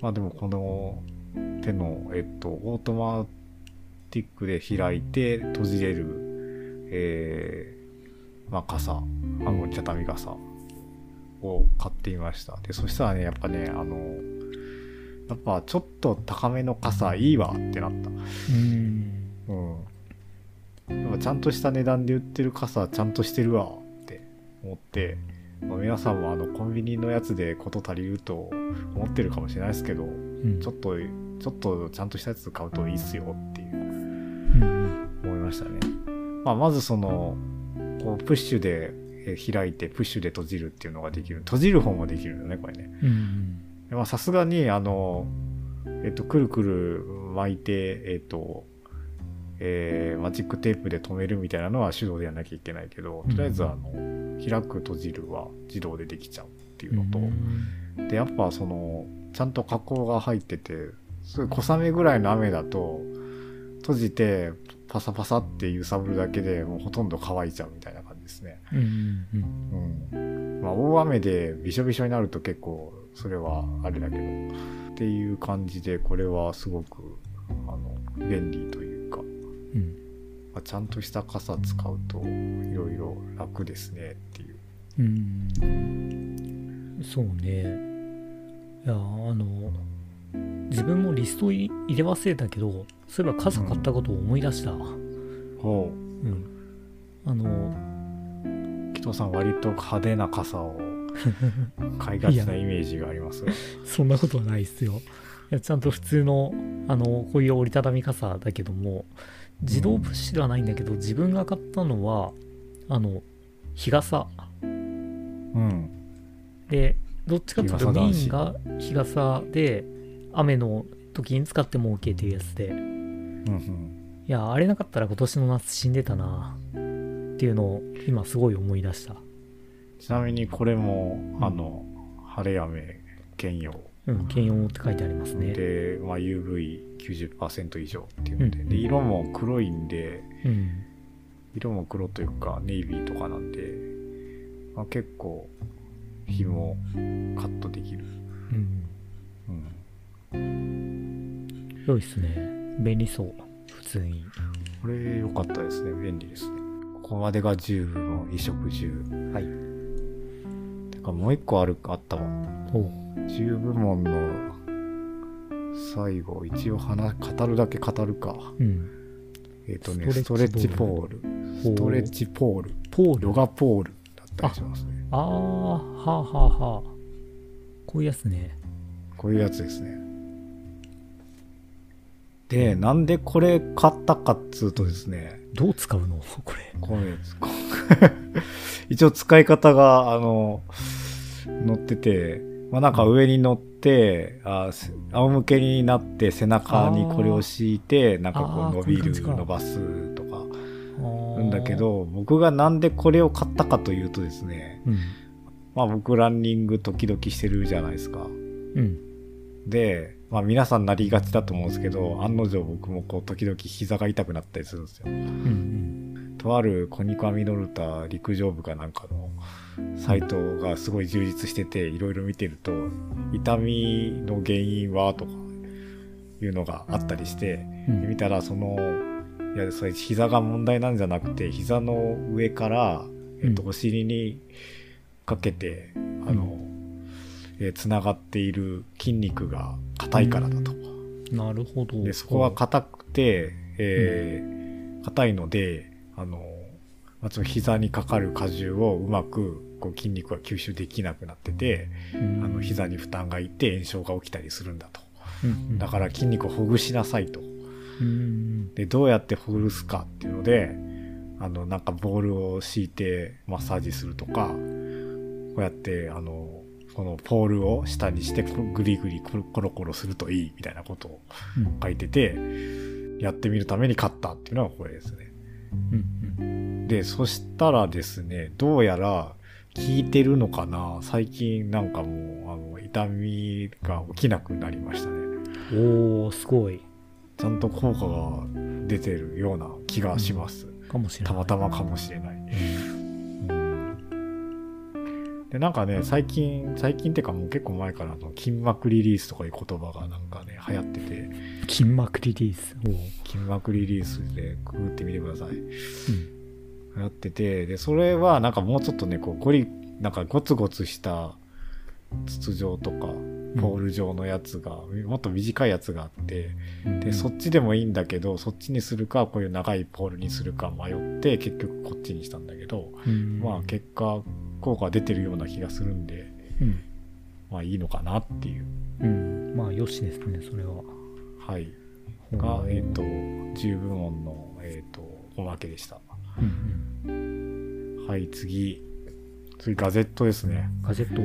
まあでもこの手のえっとオートマティックで開いて閉じれるえー、まあ傘あの折りたたみ傘を買ってみましたでそしたらねやっぱねあのやっぱちょっと高めの傘いいわってなったうん。うん。やっぱちゃんとした値段で売ってる傘ちゃんとしてるわって思って、まあ、皆さんもあのコンビニのやつでこと足りると思ってるかもしれないですけど、うん。ちょっと、ちょっとちゃんとしたやつ買うといいっすよっていううん。思いましたね。まあ、まずその、こうプッシュでえー開いてプッシュで閉じるっていうのができる。閉じる方もできるよね、これね。さすがに、あの、えっと、くるくる巻いて、えっと、えーマジックテープで留めるみたいなのは手動でやらなきゃいけないけど、とりあえず、あの、開く閉じるは自動でできちゃうっていうのと、で、やっぱその、ちゃんと加工が入ってて、すごい小雨ぐらいの雨だと、閉じて、パサパサって揺さぶるだけでもうほとんど乾いちゃうみたいな感じですね。うん。まあ、大雨でびしょびしょになると結構、それはあれだけど、っていう感じで、これはすごく、あの、便利という。まあちゃんとした傘使うと、いろいろ楽ですねっていう。うん。そうね。いや、あの、自分もリスト入れ忘れたけど、そういえば傘買ったことを思い出した。ほうん。あの、う。紀藤さん割と派手な傘を買いがちなイメージがありますが。そんなことはないですよ。いやちゃんと普通の、あの、こういう折りたたみ傘だけども、自動プッシュではないんだけど、自分が買ったのは、あの、日傘。うん。で、どっちかっていうとメインが日傘で、雨の時に使っても OK っていうやつで、うんうん。いや、あれなかったら今年の夏死んでたなっていうのを今すごい思い出した。ちなみにこれも、あの、晴れ雨兼用うん、兼用って書いてありますね。で、まあ、UV90% 以上っていうので,、うんで色も黒いんでうん。色も黒というかネイビーとかなんで、まあ、結構日もカットできる、うん。うん、良いっすね。便利そう。普通に。これ良かったですね便利ですねここまでが10部の衣食住はい。てかもう一個あるあったわおう。10部門の最後一応話語るだけ語るかうん。えっ、とねスストレッチポールストレッチポールポール。ヨガポールだったりしますねあー、はあはあはあ。こういうやつね。こういうやつですね。で、なんでこれ買ったかっつうとですね、どう使うの？これ。これです。こ 一応使い方が、あの、載ってて、まあなんか上に乗って、あせ仰向けになって背中にこれを敷いて、なんかこう伸びる、伸ばすとか、ななんだけ、ど、僕がなんでこれを買ったかというとですね、うん。まあ僕ランニング時々してるじゃないですか。うん。で、まあ皆さんなりがちだと思うんですけど、案の定僕もこう時々膝が痛くなったりするんですよ。うん。とあるコニカミノルタ陸上部かなんかのサイトがすごい充実してて、いろいろ見てると、痛みの原因はとかいうのがあったりして、うん。見たらその、いや、それ膝が問題なんじゃなくて、膝の上から、えっと、うんお尻にかけて、あの、えーつながっている筋肉が硬いからだと。なるほど。で、そこが硬くて、えー硬いので、あの、まあ、その膝にかかる荷重をうまくこう筋肉が吸収できなくなってて、うん、あの膝に負担がいて炎症が起きたりするんだと。うん、だから筋肉をほぐしなさいと。うん。で、どうやってほぐすかっていうので、あの、なんかボールを敷いてマッサージするとか、こうやって、あの、このポールを下にしてこぐりぐりコロコロコロするといいみたいなことをうん書いてて、やってみるために買ったっていうのがこれですね。うんうんで、そしたらですね、どうやら効いてるのかな？最近なんかもう、あの、痛みが起きなくなりましたね。おーすごい。ちゃんと効果が出てるような気がします。かもしれない。たまたまかもしれない。うん。で、なんかね、最近、最近ってかもう結構前からあの筋膜リリースとかいう言葉がなんかね、流行ってて、筋膜リリース。筋膜リリースでググってみてください。うん流行ってて、で、それはなんかもうちょっとね、こう、ゴリ、なんかゴツゴツした筒状とか、ポール状のやつが、もっと短いやつがあって、うん。で、そっちでもいいんだけど、そっちにするか、こういう長いポールにするか迷って、結局こっちにしたんだけど、うん。まあ結果、効果出てるような気がするんで、うん。まあいいのかなっていう。うん。まあよしですねそれは。はい。が、えっ、と、十分音の、えっ、と、おまけでした。うんはい、次。次、ガゼットですね。うんガジェット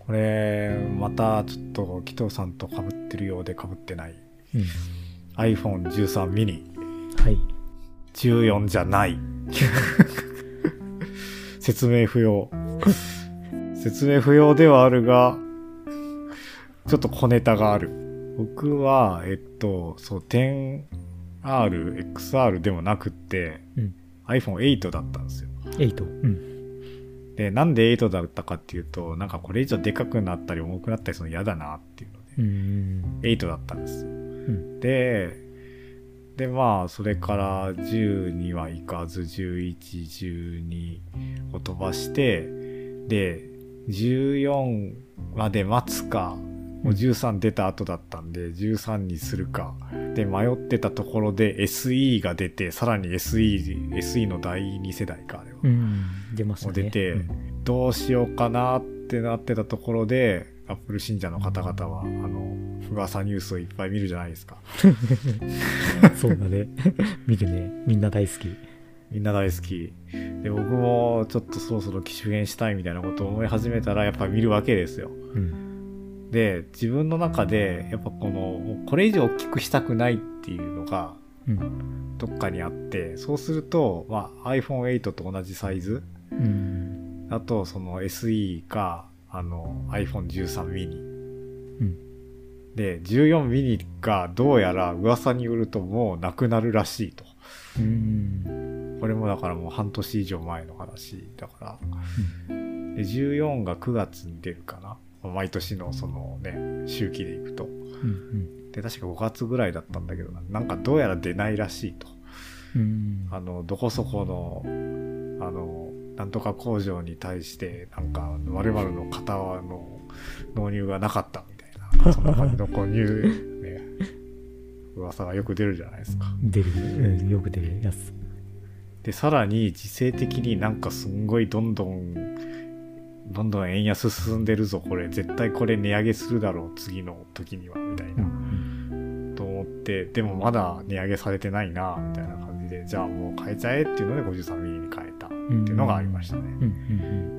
これ、またちょっと、紀藤さんと被ってるようで被ってない。うん iPhone13 mini。はい14じゃない。説明不要。説明不要ではあるが、ちょっと小ネタがある。僕は、えっと、そう、10R、XR でもなくって、うん。iPhone8 だったんですよ。8うん。で、なんで8だったかっていうと、なんかこれ以上でかくなったり重くなったりするの嫌だなっていうので、うん。8だったんですよ。うん。で、で、まあ、それから10にはいかず、11、12を飛ばして、で、14まで待つか、もう13出た後だったんで、13にするか。で、迷ってたところで SE が出て、さらに SE、SE の第2世代か、あれは。うん出ましたね出てうんどうしようかなってなってたところで、アップル信者の方々は、あの、噂ニュースをいっぱい見るじゃないですか。そうだね見るねみんな大好きみんな大好き。で、僕もちょっとそろそろ機種変したいみたいなことを思い始めたら、やっぱ見るわけですよ。うんで、自分の中で、やっぱこの、これ以上大きくしたくないっていうのが、うんどっかにあって、そうすると、まあ、iPhone8 と同じサイズうんだと、その SE か、あの、iPhone13 mini。うんで、14 mini がどうやら噂によるともうなくなるらしいと。うんこれもだからもう半年以上前の話だから。で14が9月に出るかな。毎年のそのね、周期でいくと。うんで、確か5月ぐらいだったんだけどな、なんかどうやら出ないらしいと。うんあの、どこそこの、あの、なんとか工場に対して、なんか、〇〇の型の納入がなかったみたいな、そんな感じのこう入、ね、噂がよく出るじゃないですか。出る、うん、よく出るやつで、さらに、時勢的になんかすんごいどんどん、どんどん円安進んでるぞ、これ。絶対これ値上げするだろう、次の時には、みたいな。と思って、でもまだ値上げされてないな、みたいな感じで、じゃあもう変えちゃえっていうので 53mm に変えたっていうのがありましたね。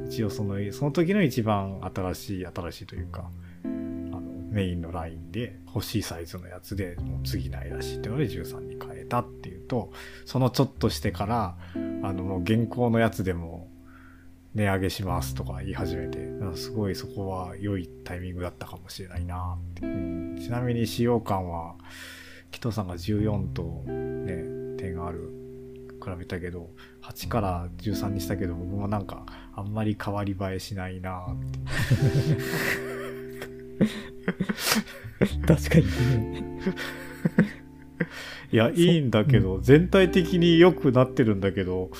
一応その、その時の一番新しい、新しいというか、あの、メインのラインで欲しいサイズのやつでもう次ないらしいっていうので13に変えたっていうと、そのちょっとしてから、あの、もう現行のやつでも値上げしますとか言い始めて、すごいそこは良いタイミングだったかもしれないなって、うん。ちなみに使用感は、キトさんが14とね、点がある比べたけど、8から13にしたけど、僕もなんか、あんまり変わり映えしないなって。確かに。ねいや、いいんだけど、全体的に良くなってるんだけど、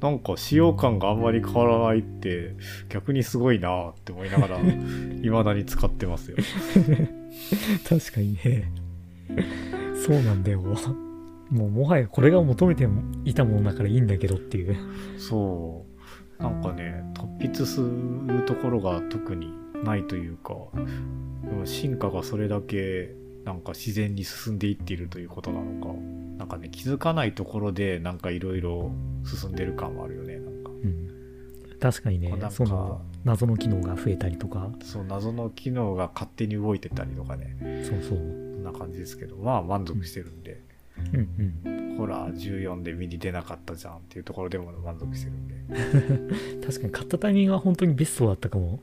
なんか使用感があんまり変わらないって、逆にすごいなって思いながら、未だに使ってますよ。確かにねそうなんだよもうもはやこれが求めていたものだからいいんだけどっていうそう。なんかね、突筆するところが特にないというか、進化がそれだけなんか自然に進んでいっているということなのか、なんかね、気づかないところで、なんかいろいろ進んでる感はあるよね、なんか。うん。確かにねこうなん、かその謎の機能が増えたりとか、そう、謎の機能が勝手に動いてたりとかね、そうそう。そんな感じですけど、まあ満足してるんで、うんうん。ほら、14で身に出なかったじゃんっていうところでも満足してるんで。確かに買ったタイミングは本当にベストだったかも。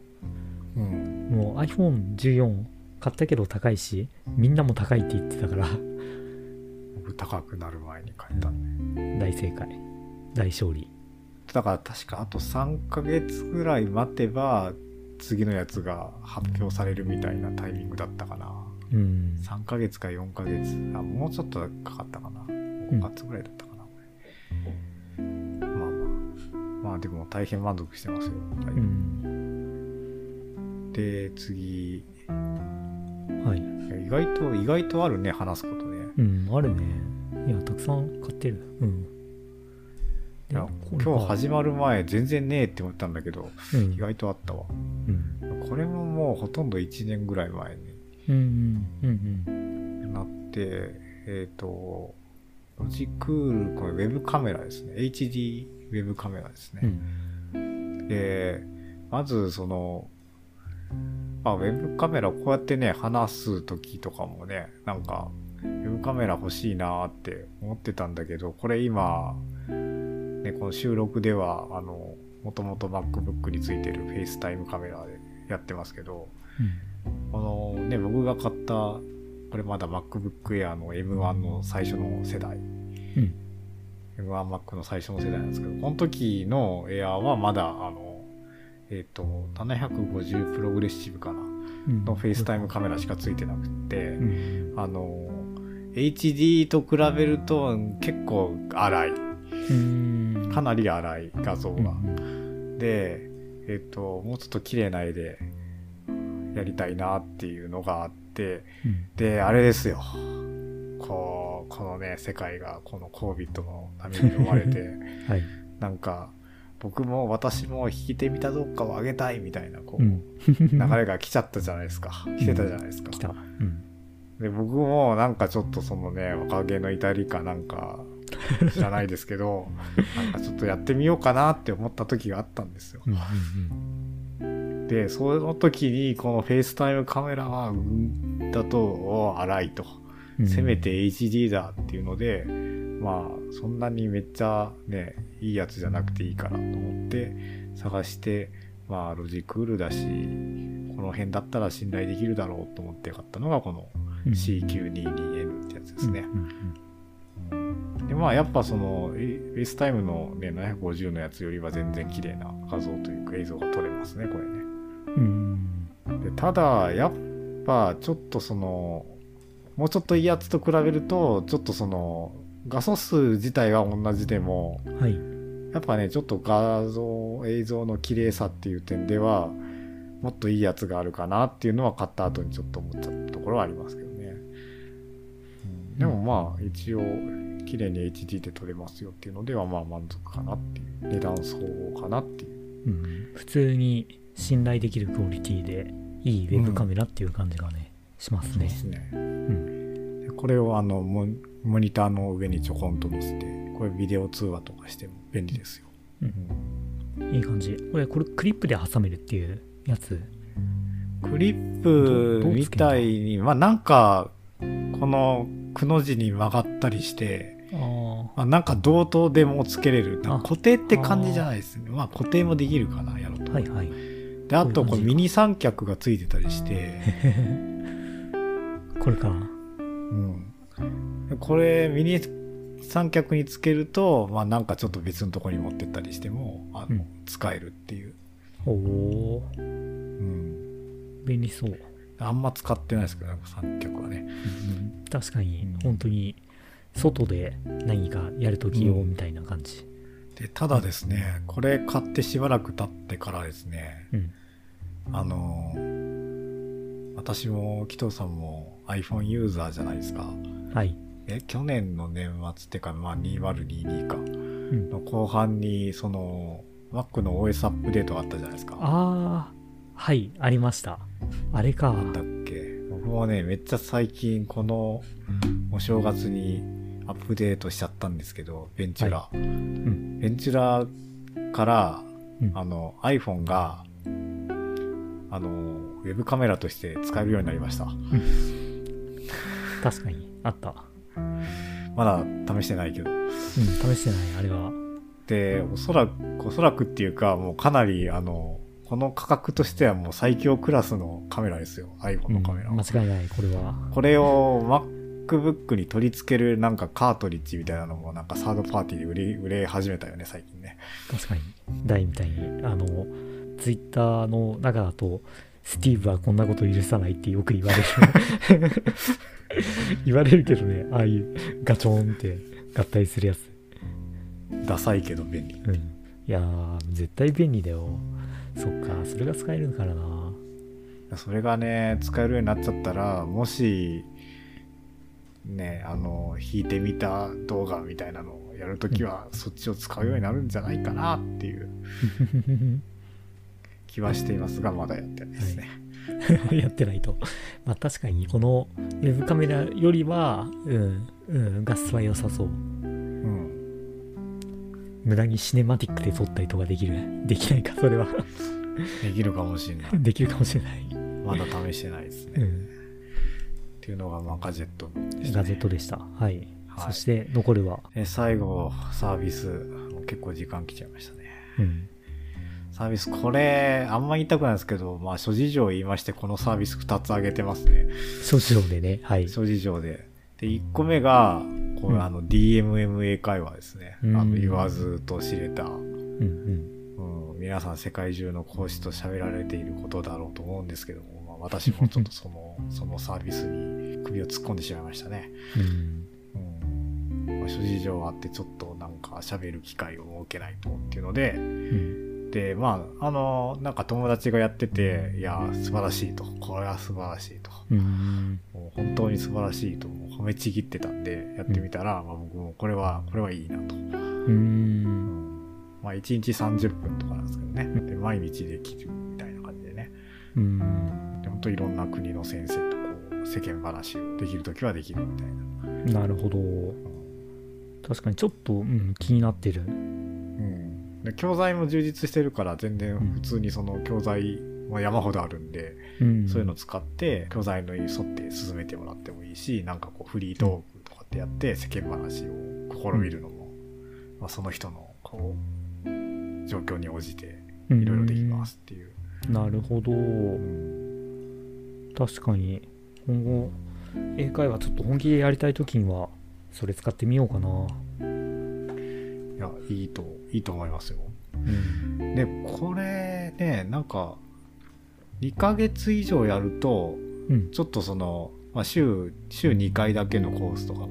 うん。もう iPhone14 買ったけど高いし、みんなも高いって言ってたから、僕高くなる前に買ったんで。大正解。大勝利。だから確かあと3ヶ月ぐらい待てば、次のやつが発表されるみたいなタイミングだったかな。うん。3ヶ月か4ヶ月。あ、もうちょっとかかったかな。5月ぐらいだったかな、これ。まあまあ。まあでも大変満足してますよ。はいうん。で、次。はい。意外と、意外とあるね、話すことね。うん、あるね。いや、たくさん買ってる。うん。いや今日始まる前、全然ねえって思ったんだけど、うん意外とあったわ。うん。これももうほとんど1年ぐらい前にうんうんうんなって、えっ、と、ロジクール、これウェブカメラですね。HD ウェブカメラですね。ん。で、まずその、まあ、ウェブカメラこうやってね、話す時とかもね、なんか、ウェブカメラ欲しいなーって思ってたんだけど、これ今、ね、この収録では、あの、もともと MacBook についてる FaceTime カメラでやってますけど、このね、僕が買った、これまだ MacBook Air の M1 の最初の世代、うん。M1Mac の最初の世代なんですけど、この時の Air はまだ、あの、えっ、と、750プログレッシブかな？うん。の FaceTime カメラしかついてなくて、うん。あの、HD と比べると結構荒い。うん。かなり荒い画像うんが。で、えっ、と、もうちょっと綺麗な絵でやりたいなっていうのがあって、うん。で、あれですよ。こう、このね、世界がこの COVID の波に生まれて、はい。なんか、僕も私も弾き手見たどっかを上げたいみたいな、こう、うん。流れが来ちゃったじゃないですか。来てたじゃないですか。うん。で、僕もなんかちょっとそのね、若気の至りかなんか、知らないですけど、なんかちょっとやってみようかなって思った時があったんですよ。うん。で、その時にこの FaceTime カメラは、うんだと、お荒いと。うん。せめて HD だっていうので、まあ、そんなにめっちゃね、いいやつじゃなくていいかなと思って探して、まあ、ロジクールだし、この辺だったら信頼できるだろうと思って買ったのがこのうん C922N ってやつですねう。ん。で、まあ、やっぱその、 FaceTime のね、750のやつよりは全然綺麗な画像というか映像が撮れますね、これね。うん。でただ、やっぱちょっとその、もうちょっといいやつと比べると、ちょっとその、画素数自体は同じでも、はい。やっぱね、ちょっと画像、映像の綺麗さっていう点では、もっといいやつがあるかなっていうのは買った後にちょっと思っちゃったところはありますけどね。うんでもまあ、一応、綺麗に HD で撮れますよっていうのでは、まあ満足かなっていう、値段相応かなっていう。うん。普通に信頼できるクオリティで、いいウェブカメラっていう感じがね、しますねそうで。すね。うん。でこれをあのモモニターの上にちょこんと乗せてこれビデオ通話とかしても便利ですよ、うん。いい感じ。これ、これクリップで挟めるっていうやつ。クリップみたいにまあなんかこのくの字に曲がったりして、あまあ、なんか同等でもつけれる固定って感じじゃないですねまあ固定もできるかなやろうと、あ。はいはい。であとこれミニ三脚がついてたりして、これか。うん、でこれミニ三脚につけるとまあなんかちょっと別のところに持ってったりしてもあの、うん使えるっていうおおーうん便利そう。あんま使ってないですけど、三脚はね。うん確かにうん本当に外で何かやるとき用みたいな感じ。で、ただですね、これ買ってしばらく経ってからですね、うん。あの、私も紀藤さんも iPhone ユーザーじゃないですか。はい。え、去年の年末ってか、まあ2022か、うん、の後半に、その、Mac の OS アップデートがあったじゃないですか。ああ、はい、ありました。あれか。なんだっけ？僕もね、めっちゃ最近、このお正月にアップデートしちゃったんですけど、ベンチュラ。うん。ベンチュラから、うんあの、iPhone が、あの、ウェブカメラとして使えるようになりました。確かに、あった。まだ試してないけど。うん、試してない、あれは。で、おそらく、おそらくっていうか、もうかなり、あの、この価格としてはもう最強クラスのカメラですよ。iPhone のカメラは。うん、間違いない、これは。これを MacBook に取り付けるなんかカートリッジみたいなのもなんかサードパーティーで売れ売れ始めたよね、最近ね。確かに。大みたいに。あの、ツイッターの中だと、スティーブはこんなこと許さないってよく言われる。言われるけどね、ああいうガチョンって合体するやつ。ダサいけど便利。うん。いやー、絶対便利だよ。そっか、それが使えるからな。それがね、使えるようになっちゃったら、もし、ね、あの、弾いてみた動画みたいなのをやるときは、そっちを使うようになるんじゃないかなっていう気はしていますが、まだやってないですね。やってないと。まあ確かに、このウェブカメラよりは、うん、うん、画質は良さそう。うん。無駄にシネマティックで撮ったりとかできる。できないか、それは。できるかもしれない。できるかもしれない。まだ試してないですね。っうん。ていうのが、まあ、ガジェットでした、ガね。ジェットでした。はい。はいそして、残るは、え最後、サービス、結構時間来ちゃいましたね。うん。サービス、これ、あんま言いたくないですけど、まあ、諸事情を言いまして、このサービス2つ挙げてますね。少々でね、はい。諸事情で。で、1個目が、こうんれ、あの、DMMA 会話ですね。うんあの、言わずと知れた、うんうん。うん、皆さん世界中の講師と喋られていることだろうと思うんですけども、まあ、私もちょっとその、そのサービスに首を突っ込んでしまいましたね。うん。うん。まあ、諸事情あって、ちょっとなんか喋る機会を設けないとっていうので、うん。で、まあ、あの、なんか友達がやってて、いや、素晴らしいと。これは素晴らしいと。うん。もう本当に素晴らしいと褒めちぎってたんで、やってみたら、まあ僕もこれは、これはいいなと。うん。まあ1日30分とかなんですけどね。で、毎日できるみたいな感じでね。うん。で本当いろんな国の先生とこう、世間話をできるときはできるみたいな。なるほど。確かにちょっと、うん、気になってる。うん。で、教材も充実してるから、全然普通にその教材も山ほどあるんで、うん。そういうの使って、教材の沿って進めてもらってもいいし、なんかこうフリートークとかってやって世間話を試みるのも、まあ、その人のこう、状況に応じていろいろできますっていう。うん。なるほど。うん確かに、今後、英会話ちょっと本気でやりたいときには、それ使ってみようかな。いや、いいと、いいと思いますよ。うん。で、これね、なんか、2ヶ月以上やると、うん。ちょっとその、まあ、週、週2回だけのコースとかも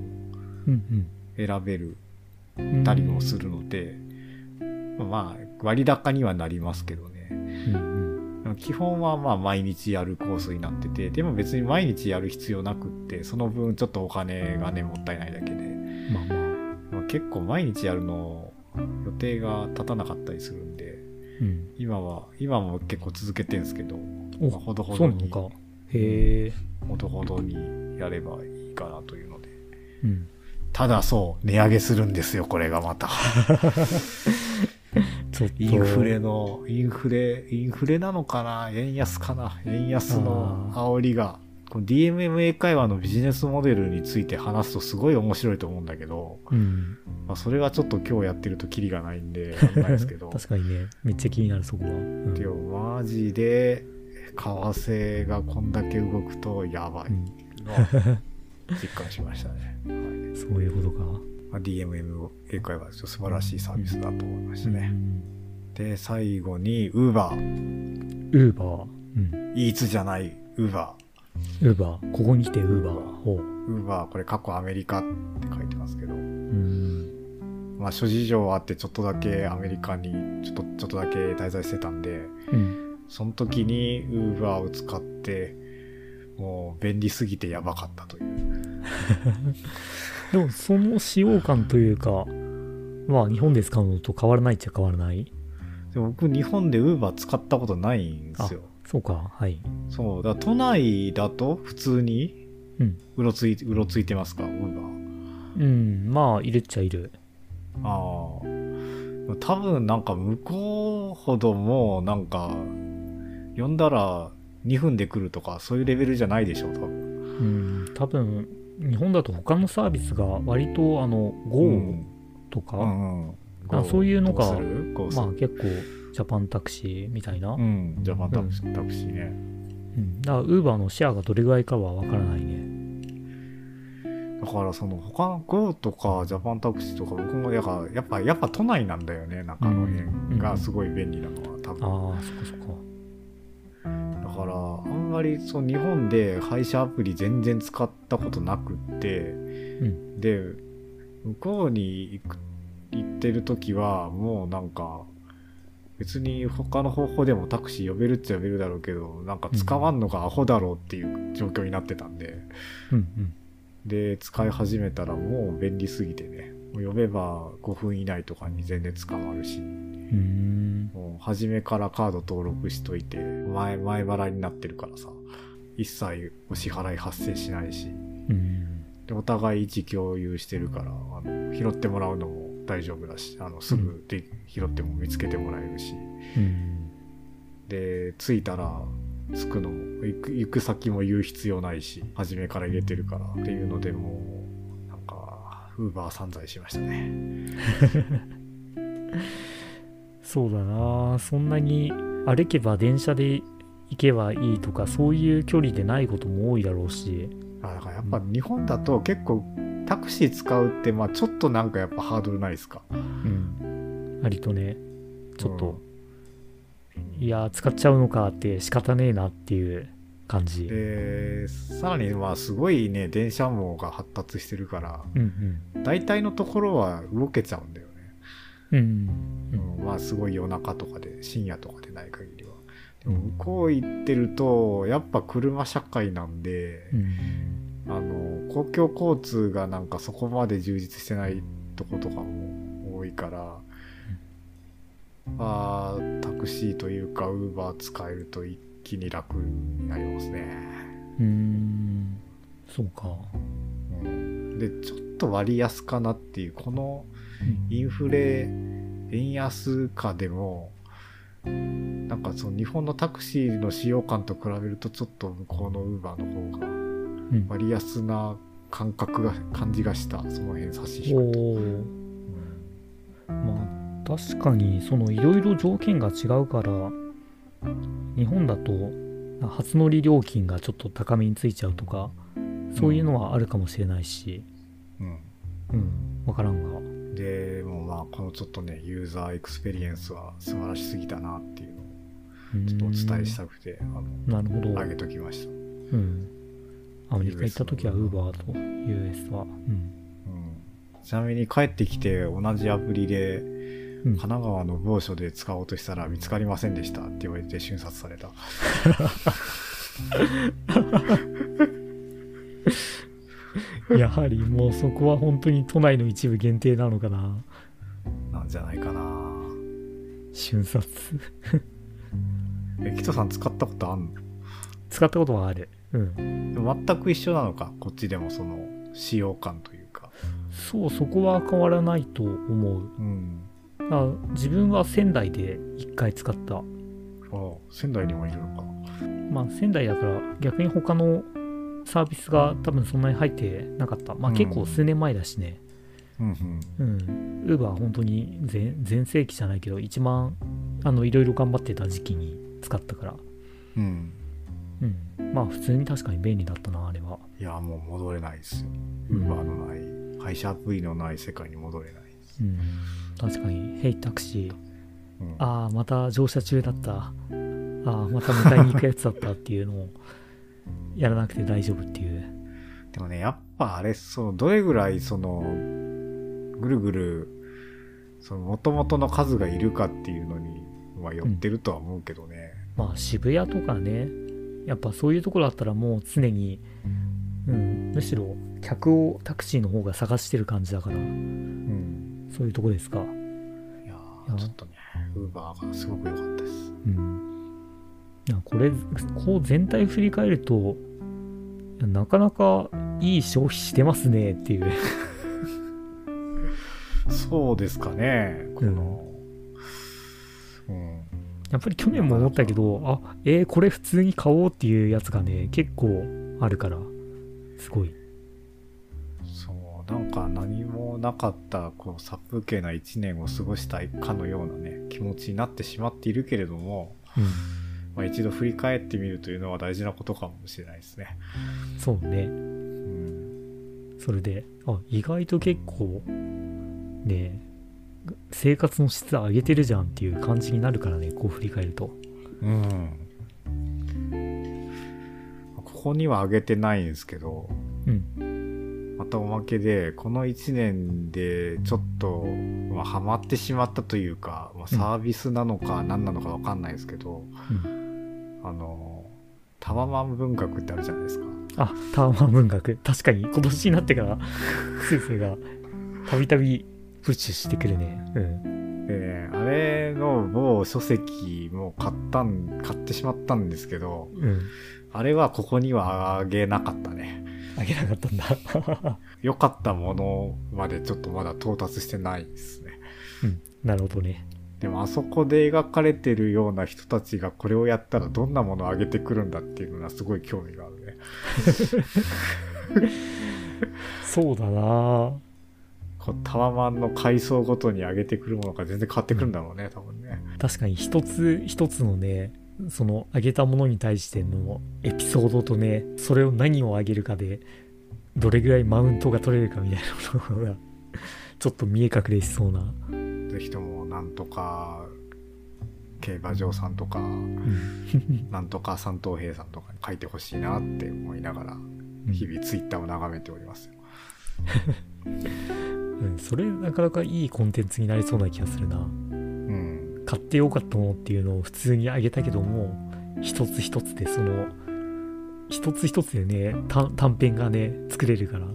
うん。選べるうん。たりもするので、まあ、割高にはなりますけどね。うん。基本はまあ毎日やるコースになってて、でも別に毎日やる必要なくって、その分ちょっとお金がね、もったいないだけで。まあ、結構毎日やるの予定が立たなかったりするんで、うん。今は、今も結構続けてるんですけど、お、まあほどほどに、か。へえ。ほどほどにやればいいかなというので。うん。ただそう、値上げするんですよ、これがまた。インフレの、インフレ、インフレなのかな円安かな円安の煽りが。この DMMA 会話のビジネスモデルについて話すとすごい面白いと思うんだけど、うん。まあ、それはちょっと今日やってるとキリがないんで、やんないですけど。確かにね、めっちゃ気になる、そこは。うんでもマジで、為替がこんだけ動くとやばいうんのは実感しましたね。は いそういうことか。まあ、DMM 英会話素晴らしいサービスだと思いましたね。で、最後に Uber。ウーバー。うん。イーツじゃない Uber。ウーバー。ここに来てウーバー。ほう。Uber、これ過去アメリカって書いてますけど、うん。まあ諸事情あってちょっとだけアメリカにちょっと、ちょっとだけ滞在してたんで、うん。その時に Uber を使って、もう便利すぎてやばかったという。でも、その使用感というか、まあ、日本で使うのと変わらないっちゃ変わらない？でも僕日本で Uber 使ったことないんですよ。そうか、はい。そう。だ都内だと普通にうん。うろついて、うろついてますか ?Uber。うん、まあ、いるっちゃいる。ああ。多分なんか向こうほどもうなんか、呼んだら2分で来るとかそういうレベルじゃないでしょ、多分。うん、多分、日本だと他のサービスが割と、あの、う GO んとか、うんうん。あそういうのがまあ結構、ジャパンタクシーみたいな。ううん。ん、ジャパンタクシータクシーね。だから、ウーバーのシェアがどれぐらいかはわからないね。だからその他の GO とかジャパンタクシーとか僕もやっぱやっぱやっぱ都内なんだよねなんかあの辺がすごい便利なのは多分ああ、そっかそっか。だからあんまりそう日本で配車アプリ全然使ったことなくって、んで向こうに行く行ってる時はもうなんか別に他の方法でもタクシー呼べるっちゃ呼べるだろうけどなんか使わんのがアホだろうっていう状況になってたんで、うんうん。で使い始めたらもう便利すぎてね呼べば5分以内とかに全然捕まるしうーん。もう初めからカード登録しといて前前払いになってるからさ一切お支払い発生しないしうん。でお互い位置共有してるからあの拾ってもらうのも大丈夫だしあのすぐで、拾っても見つけてもらえるしうん。で着いたら着くのも行く行く先も言う必要ないし初めから入れてるからっていうのでもうなんかウーバー散財しましたね そうだな。そんなに歩けば電車で行けばいいとか、そういう距離でないことも多いだろうし。あだからやっぱ日本だと結構タクシー使うってまあちょっとなんかやっぱハードルないですか？うん。割とね、ちょっと、いやー、使っちゃうのかって仕方ねえなっていう感じ。でさらにまあすごいね電車網が発達してるからうん大体のところは動けちゃうんだよね、うん。うん。うんまあすごい夜中とかで深夜とかでない限りはでも向こう行ってるとやっぱ車社会なんで、うん。あの公共交通がなんかそこまで充実してないとことかも多いから、あータクシーというかウーバー使えると一気に楽になりますね、うーん。そうか。うん、でちょっと割安かなっていうこのうんインフレ円安下でもなんかその日本のタクシーの使用感と比べるとちょっと向こうのウーバーの方がうん割安な感覚が感じがしたその辺差し引くと、うんまあ確かにそのいろいろ条件が違うから日本だと初乗り料金がちょっと高めについちゃうとかそういうのはあるかもしれないし。うん。うん。分からんが。でもまあこのちょっとねユーザーエクスペリエンスは素晴らしすぎたなっていうのをうん。ちょっとお伝えしたくてあのなるほど。上げときました、うんアメリカ行った時は Uber と US は。うん。うん、ちなみに帰ってきて同じアプリでうん。神奈川の某所で使おうとしたら見つかりませんでしたって言われて瞬殺された。やはりもうそこは本当に都内の一部限定なのかな。なんじゃないかな。瞬殺。えキトさん使ったことあんの？使ったことはあるうん。全く一緒なのかこっちでもその使用感というか。そうそこは変わらないと思う。うん。あ自分は仙台で1回使った。あ仙台にもいるのか。まあ仙台だから逆に他のサービスが多分そんなに入ってなかった。まあうん。結構数年前だしね。うんうん。うん。ウーバー本当に全全盛期じゃないけど一番あのいろいろ頑張ってた時期に使ったから。うんうん。まあ普通に確かに便利だったなあれは。いやもう戻れないですよ。うん。ウーバーのない配車アプリのない世界に戻れないです、うん。確かに「ヘイタクシー」うん。ああまた乗車中だった。ああまた迎えに行くやつだったっていうのを やらなくて大丈夫っていう。でもねやっぱあれそのどれぐらいそのぐるぐるその元々の数がいるかっていうのには寄ってるとは思うけどね、まあ渋谷とかねやっぱそういうところだったらもう常に、うん、むしろ客をタクシーの方が探してる感じだから。うん、そういうとこですか？いや。ちょっとねウーバーがすごく良かったです。うん。いやこれこう全体振り返るとなかなかいい消費してますねっていう。そうですかね。この、うん。やっぱり去年も思ったけど、あ、えーこれ普通に買おうっていうやつがね、結構あるから、すごい。そう、なんか何もなかった、こう、殺風景な一年を過ごしたいかのようなね、気持ちになってしまっているけれども、うん。まあ、一度振り返ってみるというのは大事なことかもしれないですね。そうね。うん。それで、あ、意外と結構、ね、生活の質上げてるじゃんっていう感じになるからね、こう振り返ると。うん。ここには上げてないんですけど、うん。またおまけで、この1年でちょっと、まあ、ハマってしまったというか、まあ、サービスなのか何なのかわかんないですけど、あの、タワマン文学ってあるじゃないですか。あ、タワマン文学。確かに今年になってから、先生がたびたびプッシュしてくるね。うん。で、あれの某書籍も買ったん、買ってしまったんですけど、うん。あれはここにはあげなかったね。あげなかったんだ。良かったものまでちょっとまだ到達してないですね。うん。なるほどね。でもあそこで描かれてるような人たちがこれをやったらどんなものをあげてくるんだっていうのはすごい興味があるね。そうだなタワマンの階層ごとに上げてくるものが全然変わってくるんだろうね、多分ね。確かに一つ一つのねそのあげたものに対してのエピソードとねそれを何をあげるかでどれぐらいマウントが取れるかみたいなものが ちょっと見え隠れしそうな、ぜひともなんとか競馬場さんとか、うんなんとか三等兵さんとかに書いてほしいなって思いながら、日々ツイッターを眺めておりますよ。うん、それなかなかいいコンテンツになりそうな気がするなうん。買ってよかったものっていうのを普通にあげたけども一つ一つでその一つ一つでね短短編がね作れるから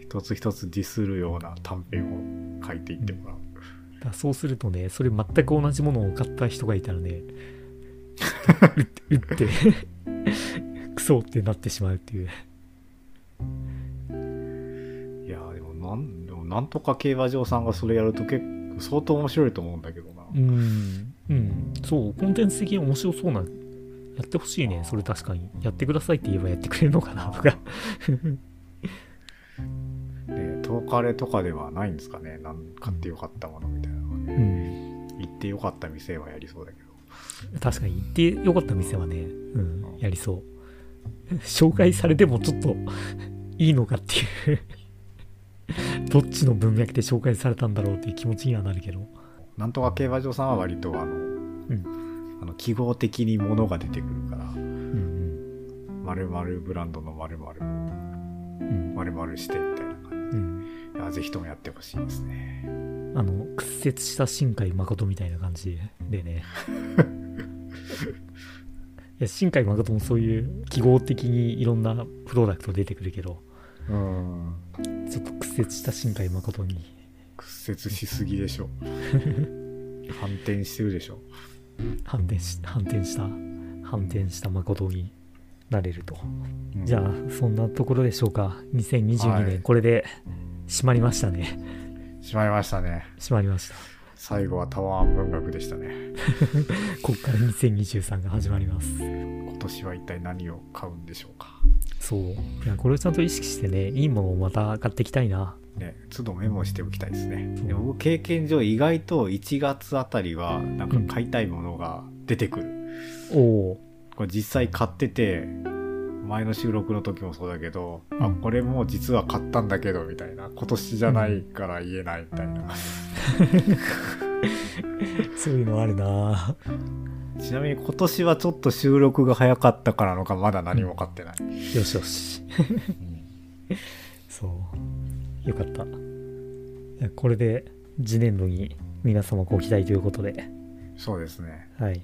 一つ一つディスるような短編を書いていってもらう。だからそうするとねそれ全く同じものを買った人がいたらね うって クソってなってしまうっていういやーでもなん、なんとか競馬場さんがそれやると結構相当面白いと思うんだけどな。うん。うん。そうコンテンツ的に面白そうなやってほしいね。それ確かに。やってくださいって言えばやってくれるのかな。とかね、トーカレとかではないんですかね。なん買ってよかったものみたいなのはうね。ん。行ってよかった店はやりそうだけど。確かに行ってよかった店はねうん。やりそう。紹介されてもちょっといいのかっていうどっちの文脈で紹介されたんだろうっていう気持ちにはなるけどなんとか競馬場さんは割とあの、あの記号的に物が出てくるから、うん〇〇ブランドの〇〇、うん〇〇してみたいな感うんじ。いやぜひともやってほしいですね。あの屈折した新海誠みたいな感じでね いや新海誠もそういう記号的にいろんなプロダクト出てくるけどうん。ちょっと屈折した新海誠に。屈折しすぎでしょ。反転してるでしょ。反転し反転した。反転した誠になれると、うん。じゃあそんなところでしょうか。2022はい。年これで閉まりましたね。しまいましたね。閉まりました。最後はタワーン文学でしたね。こっから2023が始まります。今年は一体何を買うんでしょうか。そういやこれをちゃんと意識してねいいものをまた買っていきたいなね、都度メモしておきたいですね。でも僕経験上意外と1月あたりはなんか買いたいものが出てくる。おおこれ実際買ってて、前の収録の時もそうだけど、あ、うんこれもう実は買ったんだけどみたいな。今年じゃないから言えないみたいな。そういうのあるなちなみに今年はちょっと収録が早かったからなのかまだ何も買ってない。よしよし。うん。そう。よかった。これで次年度に皆様ご期待ということで。そうですね。はい。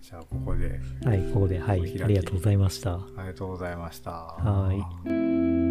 じゃあここではいここで。はい。ありがとうございました。ありがとうございました。はい